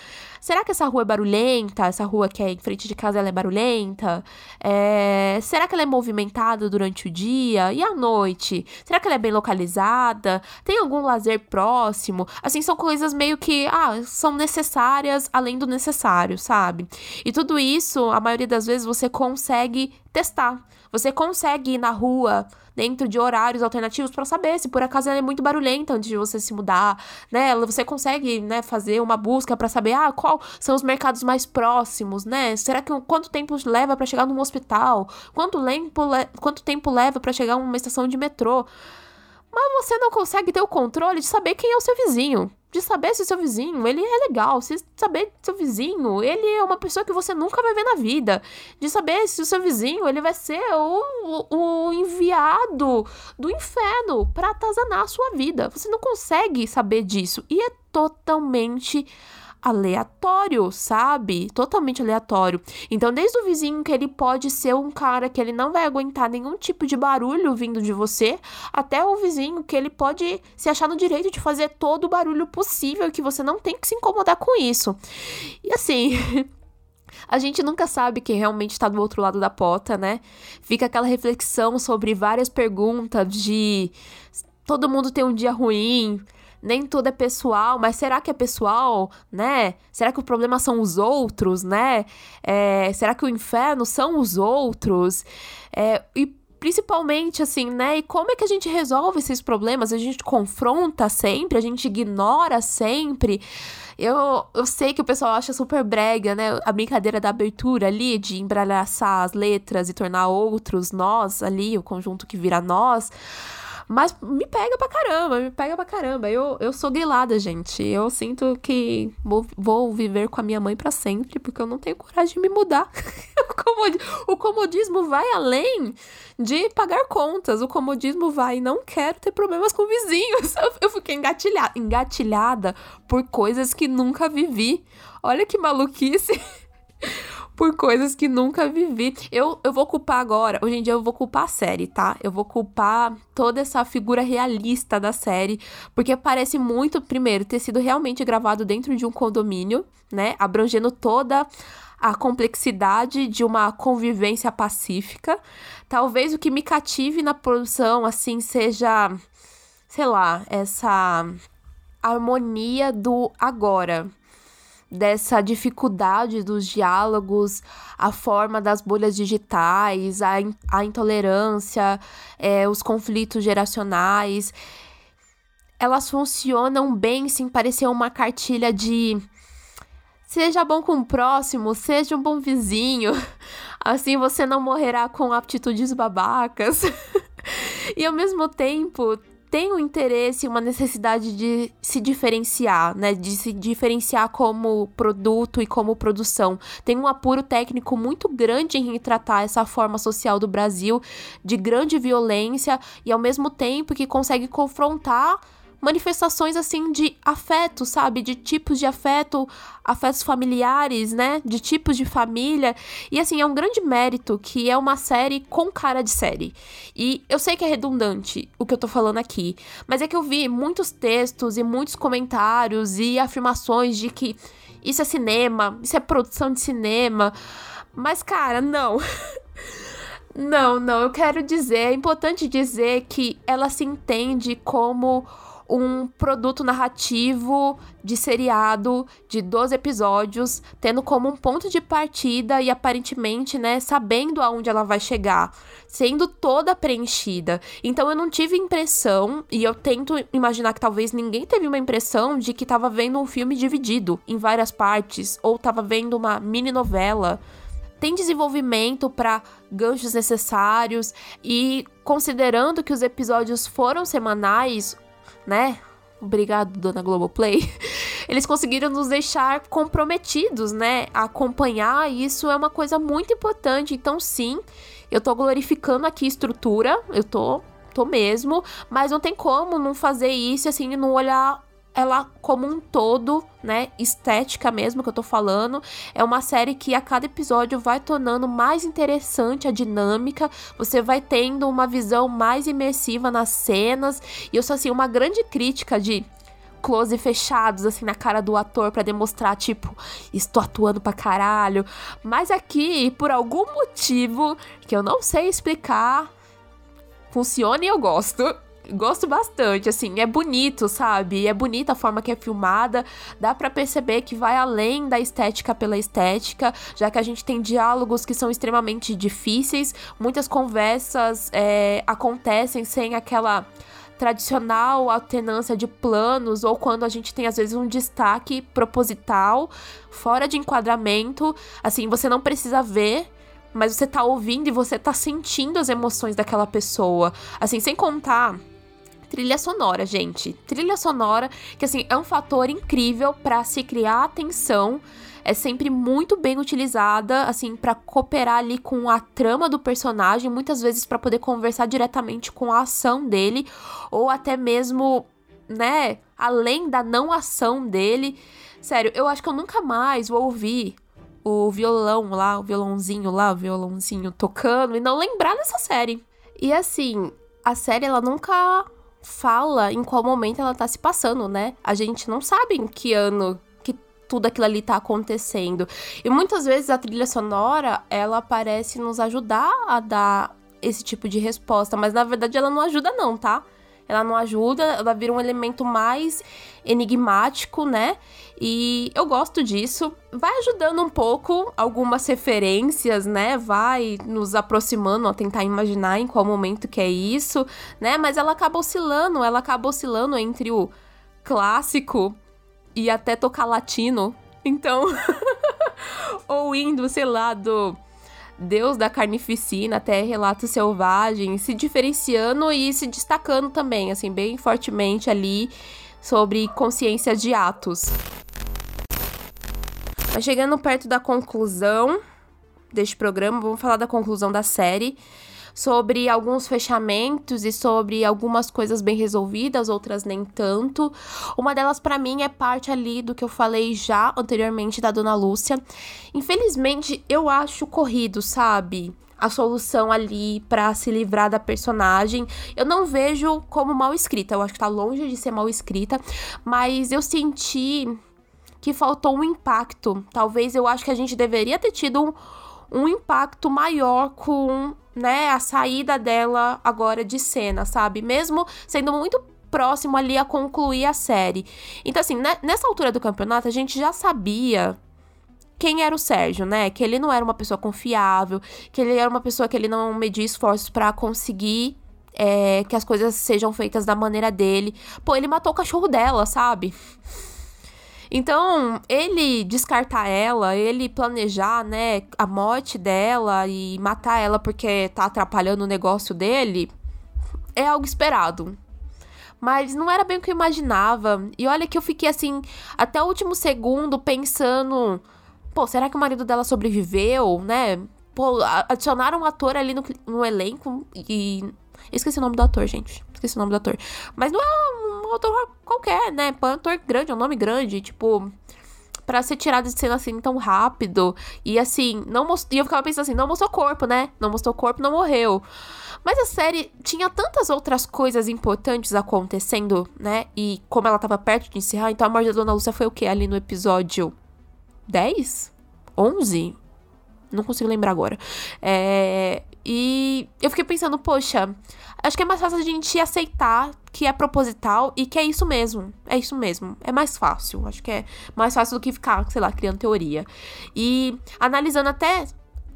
será que essa rua é barulhenta? Essa rua que é em frente de casa ela é barulhenta? É... Será que ela é movimentada durante o dia? E à noite? Será que ela é bem localizada? Tem algum lazer próximo? Assim, são coisas meio que, ah, são necessárias além do necessário, sabe? E tudo isso, a maioria das vezes, você consegue testar. Você consegue ir na rua dentro de horários alternativos para saber se por acaso ela é muito barulhenta antes de você se mudar, né? Você consegue, né, fazer uma busca para saber ah, qual são os mercados mais próximos, né? Será que quanto tempo leva para chegar num hospital? Quanto tempo, quanto tempo leva para chegar a uma estação de metrô? Mas você não consegue ter o controle de saber quem é o seu vizinho de saber se seu vizinho, ele é legal, se saber se seu vizinho, ele é uma pessoa que você nunca vai ver na vida, de saber se o seu vizinho, ele vai ser o, o, o enviado do inferno para atazanar a sua vida. Você não consegue saber disso e é totalmente aleatório, sabe? Totalmente aleatório. Então, desde o vizinho que ele pode ser um cara que ele não vai aguentar nenhum tipo de barulho vindo de você, até o vizinho que ele pode se achar no direito de fazer todo o barulho possível que você não tem que se incomodar com isso. E assim, [laughs] A gente nunca sabe quem realmente está do outro lado da porta, né? Fica aquela reflexão sobre várias perguntas de todo mundo tem um dia ruim, nem tudo é pessoal, mas será que é pessoal, né? Será que o problema são os outros, né? É, será que o inferno são os outros? É, e principalmente assim, né? E como é que a gente resolve esses problemas? A gente confronta sempre, a gente ignora sempre. Eu, eu sei que o pessoal acha super brega, né? A brincadeira da abertura ali, de embralhaçar as letras e tornar outros nós ali, o conjunto que vira nós. Mas me pega pra caramba, me pega pra caramba. Eu, eu sou grilada, gente. Eu sinto que vou, vou viver com a minha mãe para sempre, porque eu não tenho coragem de me mudar. [laughs] o comodismo vai além de pagar contas. O comodismo vai, não quero ter problemas com vizinhos. [laughs] Eu, fiquei engatilhada, engatilhada por coisas que nunca vivi. Olha que maluquice. [laughs] por coisas que nunca vivi. Eu, eu vou culpar agora, hoje em dia eu vou culpar a série, tá? Eu vou culpar toda essa figura realista da série, porque parece muito, primeiro, ter sido realmente gravado dentro de um condomínio, né? Abrangendo toda a complexidade de uma convivência pacífica. Talvez o que me cative na produção, assim, seja, sei lá, essa harmonia do agora dessa dificuldade dos diálogos, a forma das bolhas digitais, a, in a intolerância, é, os conflitos geracionais. Elas funcionam bem sem parecer uma cartilha de seja bom com o próximo, seja um bom vizinho, [laughs] assim você não morrerá com aptitudes babacas. [laughs] e ao mesmo tempo tem um interesse, uma necessidade de se diferenciar, né? De se diferenciar como produto e como produção. Tem um apuro técnico muito grande em retratar essa forma social do Brasil de grande violência e ao mesmo tempo que consegue confrontar manifestações assim de afeto, sabe? De tipos de afeto, afetos familiares, né? De tipos de família. E assim, é um grande mérito que é uma série com cara de série. E eu sei que é redundante o que eu tô falando aqui, mas é que eu vi muitos textos e muitos comentários e afirmações de que isso é cinema, isso é produção de cinema. Mas, cara, não. [laughs] não, não, eu quero dizer, é importante dizer que ela se entende como um produto narrativo de seriado de 12 episódios, tendo como um ponto de partida e aparentemente, né, sabendo aonde ela vai chegar, sendo toda preenchida. Então eu não tive impressão, e eu tento imaginar que talvez ninguém teve uma impressão de que tava vendo um filme dividido em várias partes ou tava vendo uma mini novela tem desenvolvimento para ganchos necessários e considerando que os episódios foram semanais, né? Obrigado, dona Globoplay. [laughs] Eles conseguiram nos deixar comprometidos, né? A acompanhar, e isso é uma coisa muito importante. Então, sim, eu tô glorificando aqui estrutura, eu tô, tô mesmo, mas não tem como não fazer isso assim, não olhar ela como um todo, né, estética mesmo que eu tô falando, é uma série que a cada episódio vai tornando mais interessante a dinâmica, você vai tendo uma visão mais imersiva nas cenas, e eu sou assim uma grande crítica de close fechados assim na cara do ator para demonstrar tipo, estou atuando pra caralho. Mas aqui, por algum motivo que eu não sei explicar, funciona e eu gosto. Gosto bastante, assim, é bonito, sabe? É bonita a forma que é filmada, dá para perceber que vai além da estética pela estética, já que a gente tem diálogos que são extremamente difíceis, muitas conversas é, acontecem sem aquela tradicional alternância de planos ou quando a gente tem às vezes um destaque proposital fora de enquadramento, assim, você não precisa ver mas você tá ouvindo e você tá sentindo as emoções daquela pessoa. Assim, sem contar trilha sonora, gente. Trilha sonora, que assim, é um fator incrível para se criar atenção. É sempre muito bem utilizada, assim, para cooperar ali com a trama do personagem, muitas vezes para poder conversar diretamente com a ação dele, ou até mesmo, né, além da não ação dele. Sério, eu acho que eu nunca mais vou ouvir o violão lá, o violãozinho lá, o violãozinho tocando e não lembrar dessa série. E assim, a série ela nunca fala em qual momento ela tá se passando, né? A gente não sabe em que ano que tudo aquilo ali tá acontecendo. E muitas vezes a trilha sonora, ela parece nos ajudar a dar esse tipo de resposta, mas na verdade ela não ajuda não, tá? Ela não ajuda, ela vira um elemento mais enigmático, né? E eu gosto disso. Vai ajudando um pouco algumas referências, né? Vai nos aproximando a tentar imaginar em qual momento que é isso, né? Mas ela acaba oscilando, ela acaba oscilando entre o clássico e até tocar latino. Então, [laughs] ou indo, sei lá, do Deus da Carnificina até Relatos Selvagens, se diferenciando e se destacando também, assim, bem fortemente ali sobre consciência de atos. Mas chegando perto da conclusão deste programa, vamos falar da conclusão da série sobre alguns fechamentos e sobre algumas coisas bem resolvidas, outras nem tanto. Uma delas para mim é parte ali do que eu falei já anteriormente da Dona Lúcia. Infelizmente, eu acho corrido, sabe? a solução ali para se livrar da personagem. Eu não vejo como mal escrita, eu acho que tá longe de ser mal escrita, mas eu senti que faltou um impacto. Talvez eu acho que a gente deveria ter tido um, um impacto maior com né, a saída dela agora de cena, sabe? Mesmo sendo muito próximo ali a concluir a série. Então, assim, né, nessa altura do campeonato, a gente já sabia quem era o Sérgio, né? Que ele não era uma pessoa confiável, que ele era uma pessoa que ele não media esforços para conseguir é, que as coisas sejam feitas da maneira dele. Pô, ele matou o cachorro dela, sabe? Então, ele descartar ela, ele planejar, né, a morte dela e matar ela porque tá atrapalhando o negócio dele, é algo esperado. Mas não era bem o que eu imaginava. E olha que eu fiquei assim, até o último segundo, pensando: pô, será que o marido dela sobreviveu, né? Pô, adicionaram um ator ali no, no elenco e. esqueci o nome do ator, gente. Esqueci o nome do ator. Mas não é um ator qualquer, né? Um ator grande, é um nome grande, tipo para ser tirado de cena assim tão rápido. E assim, não mostrou. E eu ficava pensando assim, não mostrou corpo, né? Não mostrou corpo, não morreu. Mas a série tinha tantas outras coisas importantes acontecendo, né? E como ela tava perto de encerrar, então a morte da Dona Lúcia foi o quê? Ali no episódio 10? 11? Não consigo lembrar agora. É, e eu fiquei pensando, poxa, acho que é mais fácil a gente aceitar que é proposital e que é isso mesmo. É isso mesmo. É mais fácil. Acho que é mais fácil do que ficar, sei lá, criando teoria. E analisando até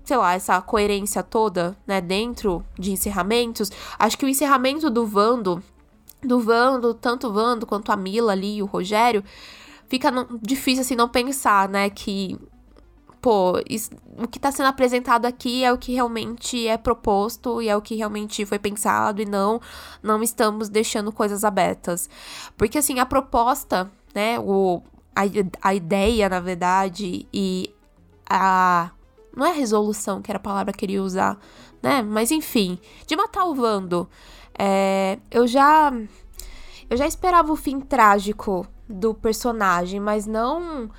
sei lá, essa coerência toda, né, dentro de encerramentos, acho que o encerramento do Vando, do Vando, tanto o Vando quanto a Mila ali e o Rogério, fica difícil assim não pensar, né, que pô, isso, o que está sendo apresentado aqui é o que realmente é proposto e é o que realmente foi pensado e não não estamos deixando coisas abertas. Porque assim, a proposta, né, o a, a ideia, na verdade, e a não é resolução que era a palavra que eu queria usar, né? Mas enfim, de matar o Vando. É, eu já eu já esperava o fim trágico do personagem, mas não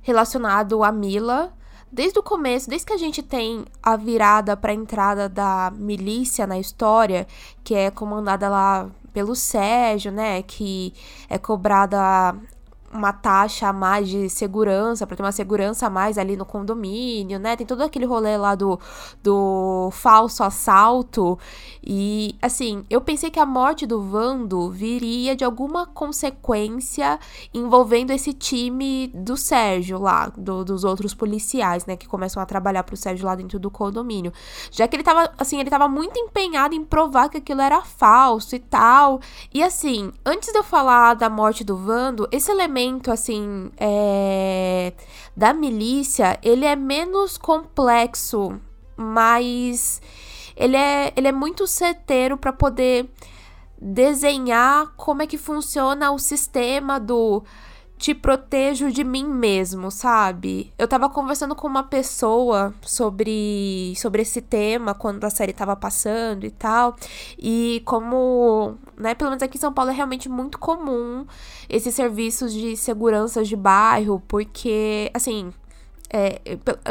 relacionado a Mila. Desde o começo, desde que a gente tem a virada para a entrada da milícia na história, que é comandada lá pelo Sérgio, né, que é cobrada uma taxa a mais de segurança, para ter uma segurança a mais ali no condomínio, né? Tem todo aquele rolê lá do, do falso assalto. E, assim, eu pensei que a morte do Vando viria de alguma consequência envolvendo esse time do Sérgio lá, do, dos outros policiais, né? Que começam a trabalhar pro Sérgio lá dentro do condomínio. Já que ele tava, assim, ele tava muito empenhado em provar que aquilo era falso e tal. E, assim, antes de eu falar da morte do Vando, esse elemento momento, assim, é, da milícia, ele é menos complexo, mas ele é, ele é muito certeiro para poder desenhar como é que funciona o sistema do te protejo de mim mesmo, sabe? Eu tava conversando com uma pessoa sobre, sobre esse tema quando a série tava passando e tal. E como, né, pelo menos aqui em São Paulo é realmente muito comum esses serviços de segurança de bairro, porque, assim, é,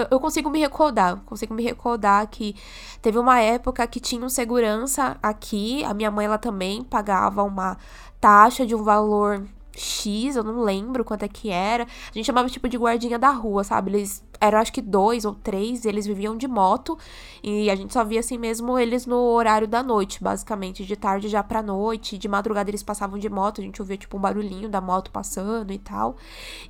eu consigo me recordar, consigo me recordar que teve uma época que tinha um segurança aqui, a minha mãe ela também pagava uma taxa de um valor X, eu não lembro quanto é que era. A gente chamava tipo de guardinha da rua, sabe? Eles eram acho que dois ou três, eles viviam de moto. E a gente só via assim mesmo eles no horário da noite, basicamente. De tarde já pra noite. De madrugada eles passavam de moto, a gente ouvia tipo um barulhinho da moto passando e tal.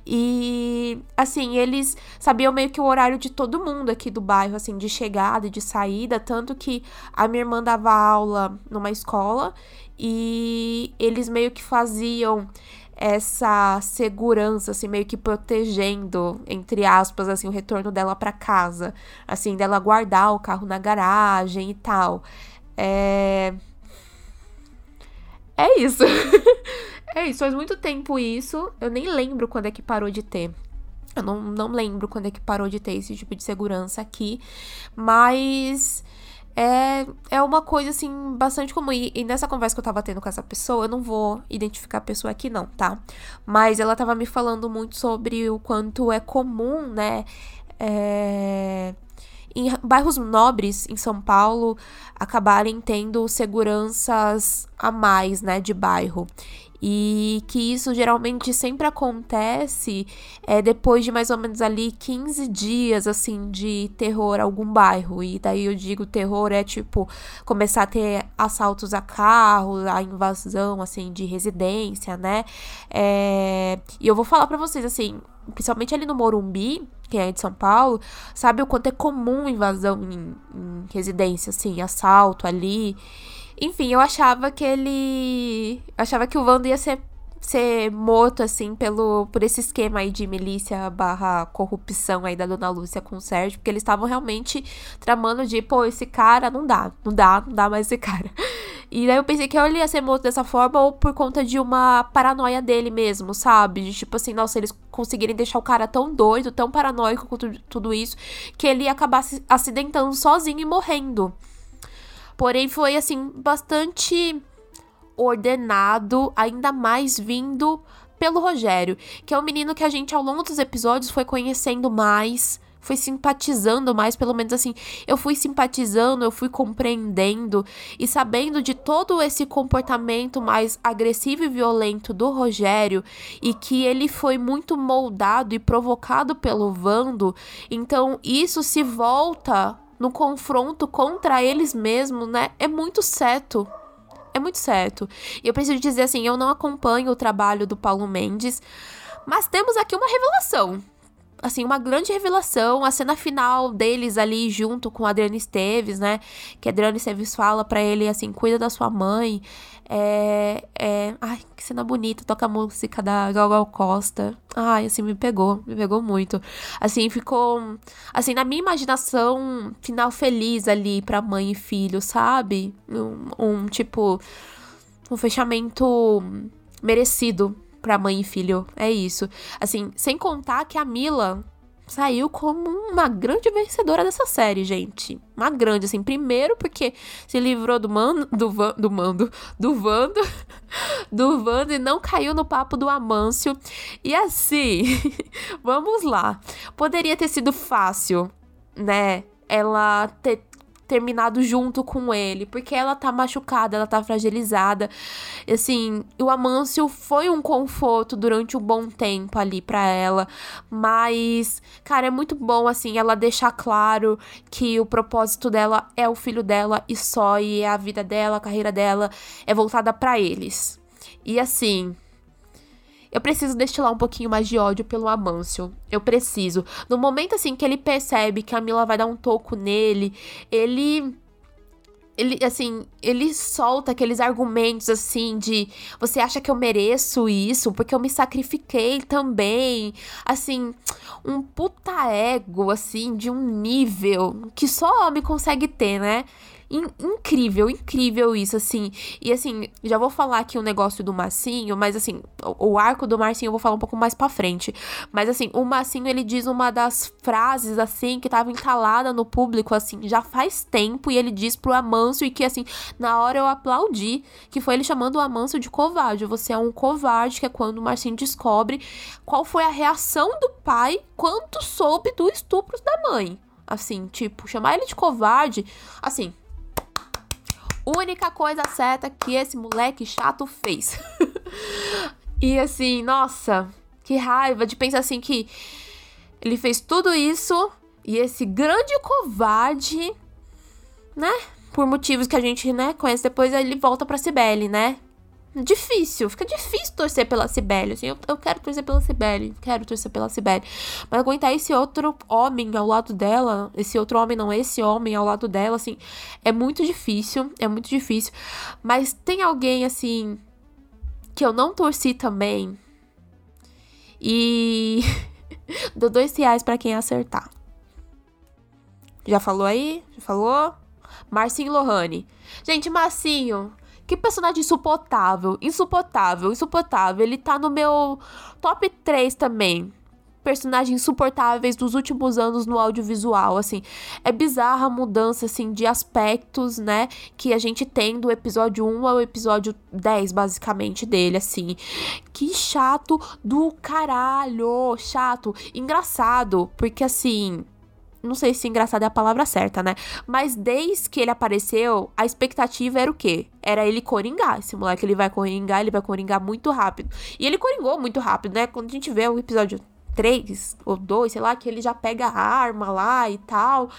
E assim, eles sabiam meio que o horário de todo mundo aqui do bairro, assim, de chegada e de saída. Tanto que a minha irmã dava aula numa escola e eles meio que faziam essa segurança, assim, meio que protegendo, entre aspas, assim, o retorno dela para casa. Assim, dela guardar o carro na garagem e tal. É. É isso. [laughs] é isso, faz muito tempo isso. Eu nem lembro quando é que parou de ter. Eu não, não lembro quando é que parou de ter esse tipo de segurança aqui. Mas é, é uma coisa, assim, bastante comum. E, e, nessa conversa que eu tava tendo com essa pessoa, eu não vou identificar a pessoa aqui, não, tá? Mas ela tava me falando muito sobre o quanto é comum, né? É, em bairros nobres em São Paulo acabarem tendo seguranças a mais, né, de bairro e que isso geralmente sempre acontece é, depois de mais ou menos ali 15 dias assim de terror algum bairro. E daí eu digo terror é tipo começar a ter assaltos a carros, a invasão assim de residência, né? É, e eu vou falar para vocês assim, principalmente ali no Morumbi, que é de São Paulo, sabe o quanto é comum invasão em, em residência, assim, assalto ali. Enfim, eu achava que ele. Eu achava que o Wanda ia ser, ser morto, assim, pelo, por esse esquema aí de milícia barra corrupção aí da Dona Lúcia com o Sérgio, porque eles estavam realmente tramando de, pô, esse cara não dá, não dá, não dá mais esse cara. E daí eu pensei que ele ia ser morto dessa forma ou por conta de uma paranoia dele mesmo, sabe? De tipo assim, nossa, eles conseguirem deixar o cara tão doido, tão paranoico com tudo isso, que ele ia acabar se acidentando sozinho e morrendo. Porém, foi assim, bastante ordenado, ainda mais vindo pelo Rogério, que é um menino que a gente ao longo dos episódios foi conhecendo mais, foi simpatizando mais, pelo menos assim, eu fui simpatizando, eu fui compreendendo e sabendo de todo esse comportamento mais agressivo e violento do Rogério e que ele foi muito moldado e provocado pelo Vando, então isso se volta no confronto contra eles mesmos, né? É muito certo. É muito certo. E eu preciso dizer assim, eu não acompanho o trabalho do Paulo Mendes, mas temos aqui uma revelação assim, uma grande revelação, a cena final deles ali junto com Adriana Esteves, né? Que Adriana Esteves fala para ele assim, cuida da sua mãe. É, é, ai, que cena bonita, toca a música da Gal Costa. Ai, assim, me pegou, me pegou muito. Assim, ficou, assim, na minha imaginação, final feliz ali pra mãe e filho, sabe? Um, um tipo, um fechamento merecido pra mãe e filho. É isso. Assim, sem contar que a Mila saiu como uma grande vencedora dessa série, gente. Uma grande, assim. Primeiro porque se livrou do mando, do, van, do mando, do Vando, [laughs] do Vando e não caiu no papo do Amâncio. E assim, [laughs] vamos lá. Poderia ter sido fácil, né? Ela ter terminado junto com ele, porque ela tá machucada, ela tá fragilizada. Assim, o Amâncio foi um conforto durante um bom tempo ali para ela, mas, cara, é muito bom assim ela deixar claro que o propósito dela é o filho dela e só e a vida dela, a carreira dela é voltada para eles. E assim, eu preciso destilar um pouquinho mais de ódio pelo Amâncio. Eu preciso. No momento assim que ele percebe que a Mila vai dar um toco nele, ele ele, assim, ele solta aqueles argumentos assim de você acha que eu mereço isso porque eu me sacrifiquei também. Assim, um puta ego, assim, de um nível que só homem consegue ter, né? In incrível, incrível isso, assim. E assim, já vou falar aqui o um negócio do Massinho, mas assim, o, o, arco do Marcinho eu vou falar um pouco mais pra frente. Mas assim, o Massinho ele diz uma das frases, assim, que tava entalada no público, assim, já faz tempo, e ele diz pro Amâncio, e que assim, na hora eu aplaudi, que foi ele chamando o Amâncio de covarde. Você é um covarde, que é quando o Marcinho descobre qual foi a reação do pai quando soube do estupro da mãe. Assim, tipo, chamar ele de covarde, assim, única coisa certa que esse moleque chato fez. [laughs] e assim, nossa, que raiva de pensar assim que ele fez tudo isso e esse grande covarde, né? Por motivos que a gente, né, conhece depois, ele volta pra Cibele, né? Difícil, fica difícil torcer pela Cibele, assim, eu, eu quero torcer pela Cibele, quero torcer pela Cibele, mas aguentar esse outro homem ao lado dela, esse outro homem não, esse homem ao lado dela, assim, é muito difícil, é muito difícil, mas tem alguém, assim, que eu não torci também, e [laughs] dou dois reais para quem acertar. Já falou aí? Já falou? Marcinho Lohane. Gente, Marcinho, que personagem insuportável, insuportável, insuportável. Ele tá no meu top 3 também. Personagens insuportáveis dos últimos anos no audiovisual, assim. É bizarra a mudança, assim, de aspectos, né? Que a gente tem do episódio 1 ao episódio 10, basicamente, dele, assim. Que chato do caralho. Chato. Engraçado, porque, assim não sei se engraçado é a palavra certa, né? Mas desde que ele apareceu, a expectativa era o quê? Era ele coringar. Esse moleque, ele vai coringar, ele vai coringar muito rápido. E ele coringou muito rápido, né? Quando a gente vê o episódio 3 ou 2, sei lá, que ele já pega a arma lá e tal.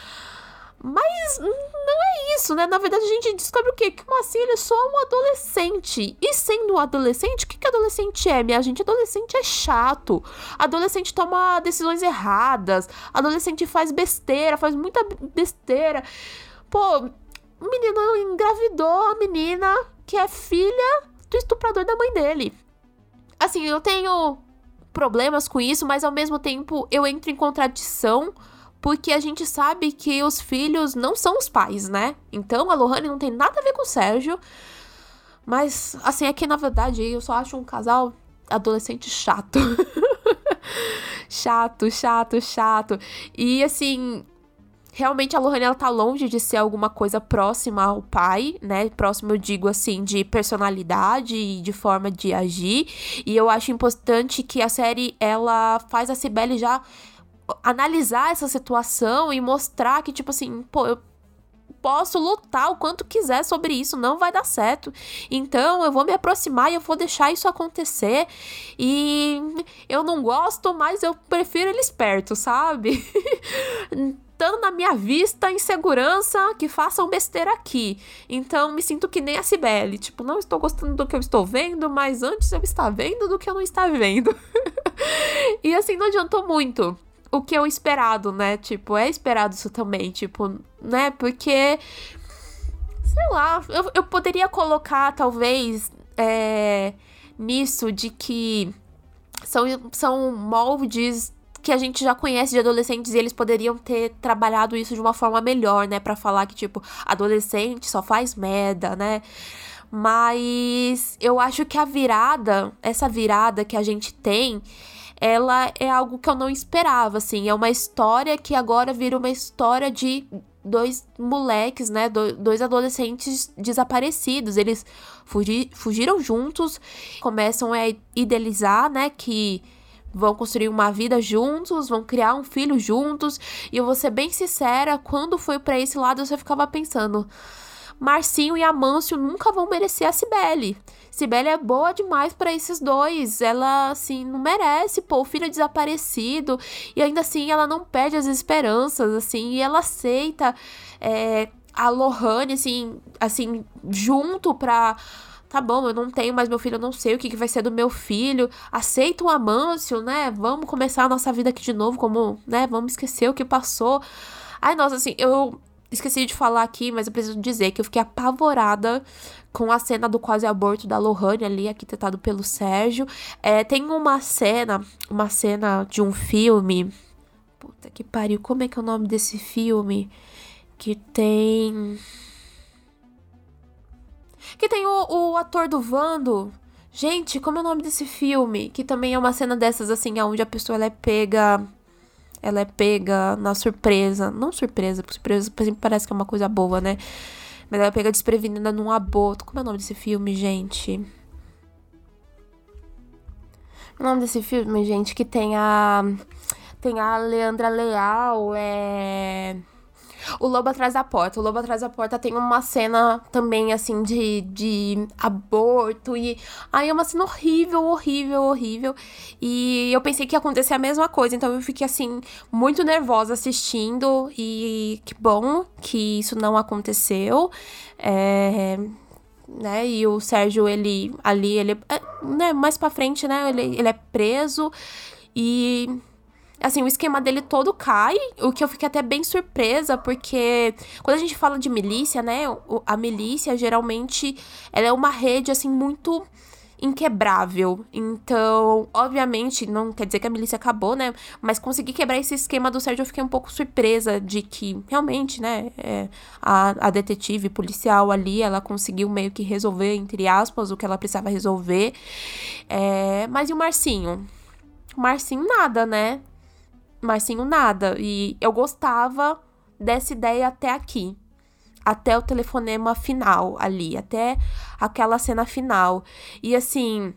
Mas não é isso, né? Na verdade, a gente descobre o quê? Que o ele é só um adolescente. E sendo um adolescente, o que, que adolescente é, minha gente? Adolescente é chato. Adolescente toma decisões erradas. Adolescente faz besteira, faz muita besteira. Pô, o menino engravidou a menina que é filha do estuprador da mãe dele. Assim, eu tenho problemas com isso, mas ao mesmo tempo eu entro em contradição porque a gente sabe que os filhos não são os pais, né? Então a Lohane não tem nada a ver com o Sérgio. Mas, assim, é que na verdade eu só acho um casal adolescente chato. [laughs] chato, chato, chato. E assim, realmente a Lohane ela tá longe de ser alguma coisa próxima ao pai, né? Próximo eu digo assim de personalidade e de forma de agir. E eu acho importante que a série ela faz a Cibele já analisar essa situação e mostrar que, tipo assim, pô, eu posso lutar o quanto quiser sobre isso, não vai dar certo. Então eu vou me aproximar e eu vou deixar isso acontecer. E eu não gosto, mas eu prefiro eles perto, sabe? [laughs] Estando na minha vista, em segurança, que façam besteira aqui. Então me sinto que nem a Cibele. Tipo, não estou gostando do que eu estou vendo, mas antes eu estava vendo do que eu não estava vendo. [laughs] e assim, não adiantou muito o que é o esperado, né? Tipo, é esperado isso também, tipo, né? Porque. Sei lá, eu, eu poderia colocar, talvez, é, nisso de que são, são moldes que a gente já conhece de adolescentes e eles poderiam ter trabalhado isso de uma forma melhor, né? Pra falar que, tipo, adolescente só faz merda, né? Mas eu acho que a virada, essa virada que a gente tem, ela é algo que eu não esperava, assim. É uma história que agora vira uma história de dois moleques, né? dois adolescentes desaparecidos. Eles fugi fugiram juntos, começam a idealizar, né? Que vão construir uma vida juntos, vão criar um filho juntos. E eu vou ser bem sincera, quando foi para esse lado, eu só ficava pensando. Marcinho e Amâncio nunca vão merecer a Cibele. Cibele é boa demais para esses dois. Ela, assim, não merece, pô, o filho é desaparecido. E ainda assim, ela não perde as esperanças, assim, e ela aceita é, a Lohane, assim, assim, junto pra tá bom, eu não tenho mais meu filho, eu não sei o que, que vai ser do meu filho, aceito o Amâncio, né? Vamos começar a nossa vida aqui de novo, como, né? Vamos esquecer o que passou. Ai, nossa, assim, eu esqueci de falar aqui, mas eu preciso dizer que eu fiquei apavorada com a cena do quase aborto da Lohane ali, arquitetado pelo Sérgio. É, tem uma cena, uma cena de um filme. Puta que pariu, como é que é o nome desse filme? Que tem. Que tem o, o ator do Vando. Gente, como é o nome desse filme? Que também é uma cena dessas, assim, onde a pessoa é pega ela é pega na surpresa. Não surpresa, porque surpresa sempre parece que é uma coisa boa, né? Mas ela é pega desprevenida num aborto. Como é o nome desse filme, gente? O nome desse filme, gente, que tem a. Tem a Leandra Leal, é. O Lobo Atrás da Porta. O Lobo Atrás da Porta tem uma cena também, assim, de, de aborto. E. Ai, é uma cena horrível, horrível, horrível. E eu pensei que ia acontecer a mesma coisa. Então eu fiquei, assim, muito nervosa assistindo. E que bom que isso não aconteceu. É né? E o Sérgio, ele ali, ele, é, né, mais pra frente, né? Ele, ele é preso e assim, o esquema dele todo cai, o que eu fiquei até bem surpresa, porque quando a gente fala de milícia, né, a milícia geralmente ela é uma rede assim muito inquebrável. Então, obviamente, não quer dizer que a milícia acabou, né? Mas conseguir quebrar esse esquema do Sérgio, eu fiquei um pouco surpresa de que, realmente, né? É, a, a detetive policial ali, ela conseguiu meio que resolver, entre aspas, o que ela precisava resolver. É, mas e o Marcinho? O Marcinho nada, né? Marcinho nada. E eu gostava dessa ideia até aqui. Até o telefonema final ali, até aquela cena final. E assim,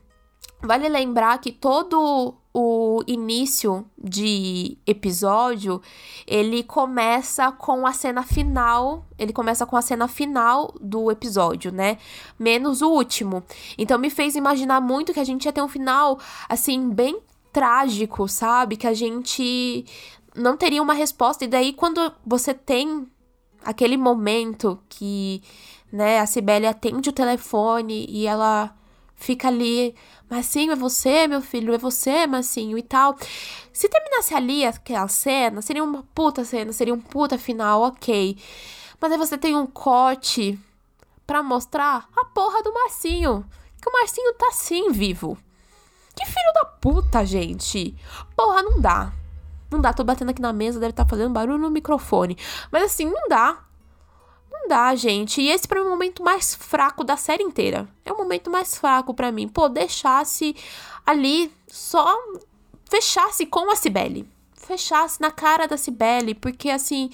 vale lembrar que todo o início de episódio, ele começa com a cena final, ele começa com a cena final do episódio, né? Menos o último. Então me fez imaginar muito que a gente ia ter um final assim bem trágico, sabe? Que a gente não teria uma resposta. E daí, quando você tem aquele momento que, né, a Cibele atende o telefone e ela fica ali, Marcinho, é você, meu filho, é você, Marcinho, e tal. Se terminasse ali aquela cena, seria uma puta cena, seria um puta final, ok. Mas aí você tem um corte para mostrar a porra do Marcinho. Que o Marcinho tá sim vivo. Que filho da puta, gente. Porra, não dá. Não dá, tô batendo aqui na mesa, deve estar tá fazendo barulho no microfone. Mas assim, não dá. Não dá, gente. E esse para mim é o momento mais fraco da série inteira. É o momento mais fraco para mim. Pô, deixasse ali só fechasse com a Cibele. Fechasse na cara da Cibele, porque assim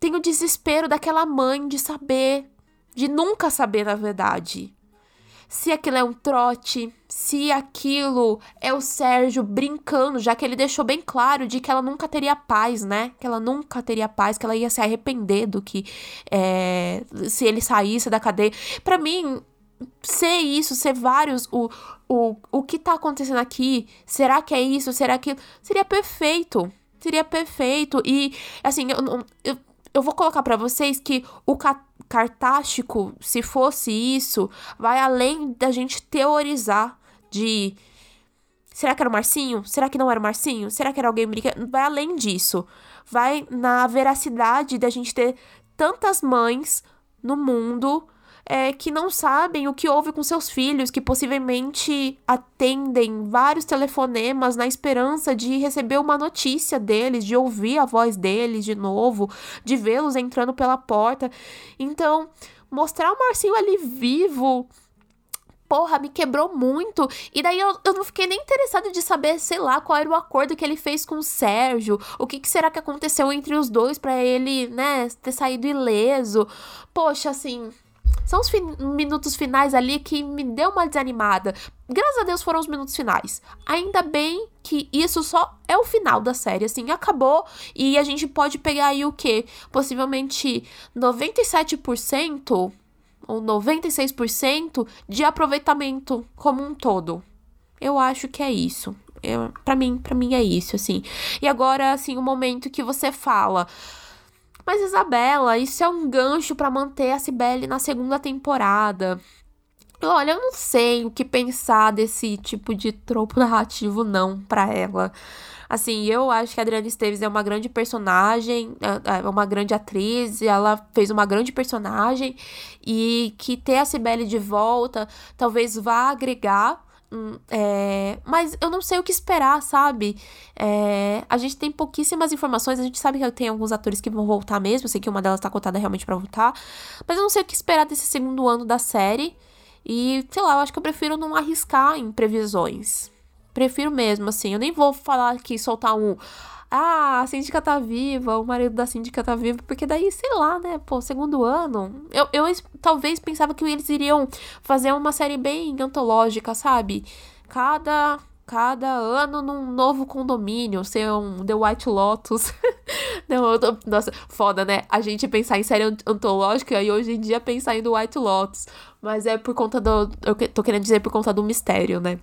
tem o desespero daquela mãe de saber, de nunca saber na verdade se aquilo é um trote, se aquilo é o Sérgio brincando, já que ele deixou bem claro de que ela nunca teria paz, né? Que ela nunca teria paz, que ela ia se arrepender do que é, se ele saísse da cadeia. Para mim, ser isso, ser vários, o, o, o que tá acontecendo aqui, será que é isso, será que. Seria perfeito. Seria perfeito. E, assim, eu, eu, eu vou colocar para vocês que o cartástico, se fosse isso, vai além da gente teorizar de será que era o Marcinho? Será que não era o Marcinho? Será que era alguém brincando? Vai além disso. Vai na veracidade da gente ter tantas mães no mundo é, que não sabem o que houve com seus filhos, que possivelmente atendem vários telefonemas na esperança de receber uma notícia deles, de ouvir a voz deles de novo, de vê-los entrando pela porta. Então, mostrar o Marcinho ali vivo porra, me quebrou muito. E daí eu, eu não fiquei nem interessada de saber, sei lá, qual era o acordo que ele fez com o Sérgio. O que, que será que aconteceu entre os dois para ele, né, ter saído ileso. Poxa, assim. São os minutos finais ali que me deu uma desanimada. Graças a Deus foram os minutos finais. Ainda bem que isso só é o final da série, assim, acabou e a gente pode pegar aí o que? Possivelmente 97% ou 96% de aproveitamento como um todo. Eu acho que é isso. Eu, pra mim, para mim é isso, assim. E agora, assim, o momento que você fala. Mas Isabela, isso é um gancho para manter a Cibele na segunda temporada. Olha, eu não sei o que pensar desse tipo de tropo [laughs] narrativo, não, pra ela. Assim, eu acho que a Adriana Esteves é uma grande personagem, é, é uma grande atriz, ela fez uma grande personagem e que ter a Cibele de volta talvez vá agregar é, mas eu não sei o que esperar, sabe? É, a gente tem pouquíssimas informações, a gente sabe que tem alguns atores que vão voltar mesmo, eu sei que uma delas tá cotada realmente para voltar, mas eu não sei o que esperar desse segundo ano da série. E, sei lá, eu acho que eu prefiro não arriscar em previsões. Prefiro mesmo, assim. Eu nem vou falar aqui, soltar um. Ah, a síndica tá viva, o marido da síndica tá vivo, porque daí, sei lá, né? Pô, segundo ano. Eu, eu talvez pensava que eles iriam fazer uma série bem antológica, sabe? Cada cada ano num novo condomínio, ser um The White Lotus. [laughs] Não, tô, nossa, foda, né? A gente pensar em série antológica e hoje em dia pensar em The White Lotus. Mas é por conta do. Eu tô querendo dizer por conta do mistério, né?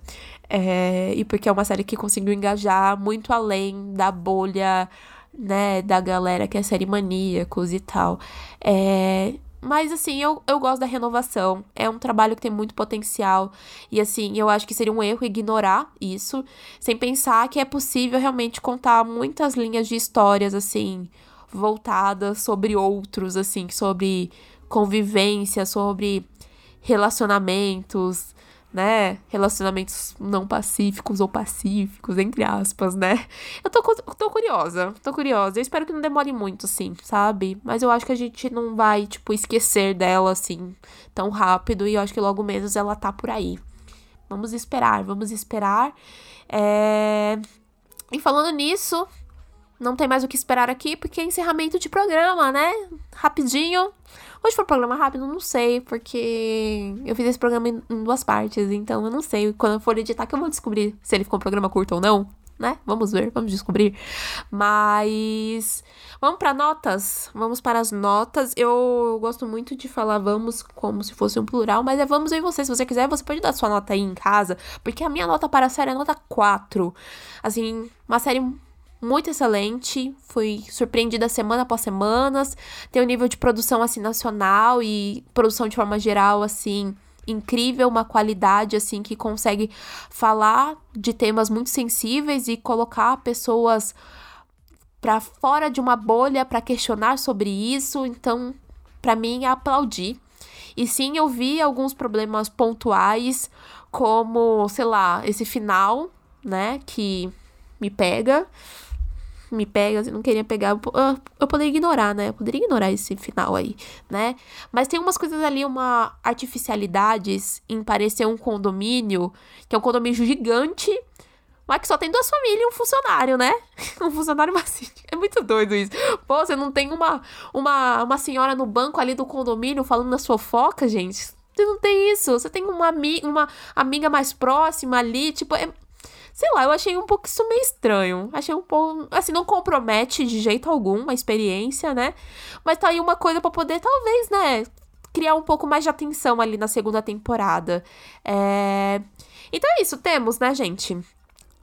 É, e porque é uma série que conseguiu engajar muito além da bolha, né? Da galera que é série maníacos e tal. É, mas, assim, eu, eu gosto da renovação. É um trabalho que tem muito potencial. E, assim, eu acho que seria um erro ignorar isso, sem pensar que é possível realmente contar muitas linhas de histórias, assim, voltadas sobre outros, assim, sobre convivência, sobre relacionamentos, né? Relacionamentos não pacíficos ou pacíficos, entre aspas, né? Eu tô, tô curiosa, tô curiosa. Eu espero que não demore muito, assim, sabe? Mas eu acho que a gente não vai, tipo, esquecer dela, assim, tão rápido. E eu acho que logo menos ela tá por aí. Vamos esperar, vamos esperar. É... E falando nisso, não tem mais o que esperar aqui, porque é encerramento de programa, né? Rapidinho. Hoje foi um programa rápido, não sei, porque eu fiz esse programa em, duas partes, então eu não sei. Quando eu for editar, que eu vou descobrir se ele ficou um programa curto ou não, né? Vamos ver, vamos descobrir. Mas vamos para notas. Vamos para as notas. Eu gosto muito de falar vamos como se fosse um plural, mas é vamos em você. Se você quiser, você pode dar sua nota aí em casa, porque a minha nota para a série é nota 4. Assim, uma série muito excelente. Fui surpreendida semana após semanas. Tem um nível de produção assim nacional e produção de forma geral assim incrível, uma qualidade assim que consegue falar de temas muito sensíveis e colocar pessoas para fora de uma bolha para questionar sobre isso. Então, para mim, é aplaudir. E sim, eu vi alguns problemas pontuais, como, sei lá, esse final, né, que me pega me pega, assim, não queria pegar, eu, eu poderia ignorar, né? Eu poderia ignorar esse final aí, né? Mas tem umas coisas ali, uma artificialidades em parecer um condomínio, que é um condomínio gigante, mas que só tem duas famílias e um funcionário, né? [laughs] um funcionário macio. [laughs] É muito doido isso. Pô, você não tem uma, uma, uma senhora no banco ali do condomínio falando nas fofocas, gente? Você não tem isso. Você tem uma, uma amiga mais próxima ali, tipo, é, Sei lá, eu achei um pouco isso meio estranho. Achei um pouco. Assim, não compromete de jeito algum a experiência, né? Mas tá aí uma coisa para poder, talvez, né? Criar um pouco mais de atenção ali na segunda temporada. É... Então é isso, temos, né, gente?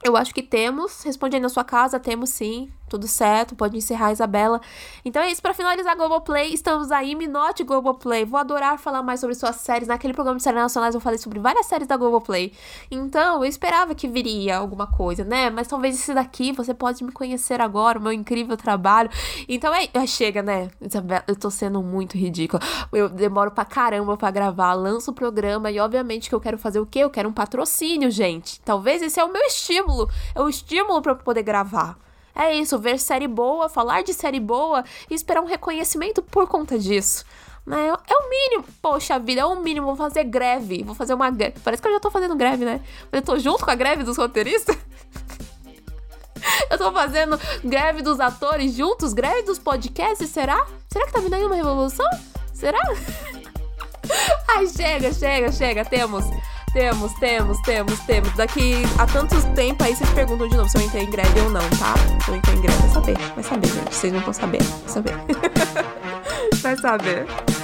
Eu acho que temos. Responde aí na sua casa, temos sim. Tudo certo, pode encerrar, Isabela. Então é isso, para finalizar Globoplay, estamos aí, me note Globoplay. Vou adorar falar mais sobre suas séries. Naquele programa de séries nacionais eu falei sobre várias séries da Globoplay. Então, eu esperava que viria alguma coisa, né? Mas talvez esse daqui você pode me conhecer agora, o meu incrível trabalho. Então é, é chega, né? Isabela, eu tô sendo muito ridícula. Eu demoro pra caramba pra gravar, lanço o programa e obviamente que eu quero fazer o quê? Eu quero um patrocínio, gente. Talvez esse é o meu estímulo. É o estímulo para poder gravar. É isso, ver série boa, falar de série boa e esperar um reconhecimento por conta disso. Né? É o mínimo. Poxa vida, é o mínimo. Vou fazer greve. Vou fazer uma greve. Parece que eu já tô fazendo greve, né? Eu tô junto com a greve dos roteiristas. [laughs] Eu tô fazendo greve dos atores juntos, greve dos podcasts, será? Será que tá vindo aí uma revolução? Será? [laughs] Ai, chega, chega, chega. Temos, temos, temos, temos, temos. Daqui a tanto tempo aí vocês perguntam de novo se eu entrei em greve ou não, tá? Se eu entrei em greve, vai saber. Vai saber, gente. Vocês não vão saber. Vai saber. [laughs] vai saber.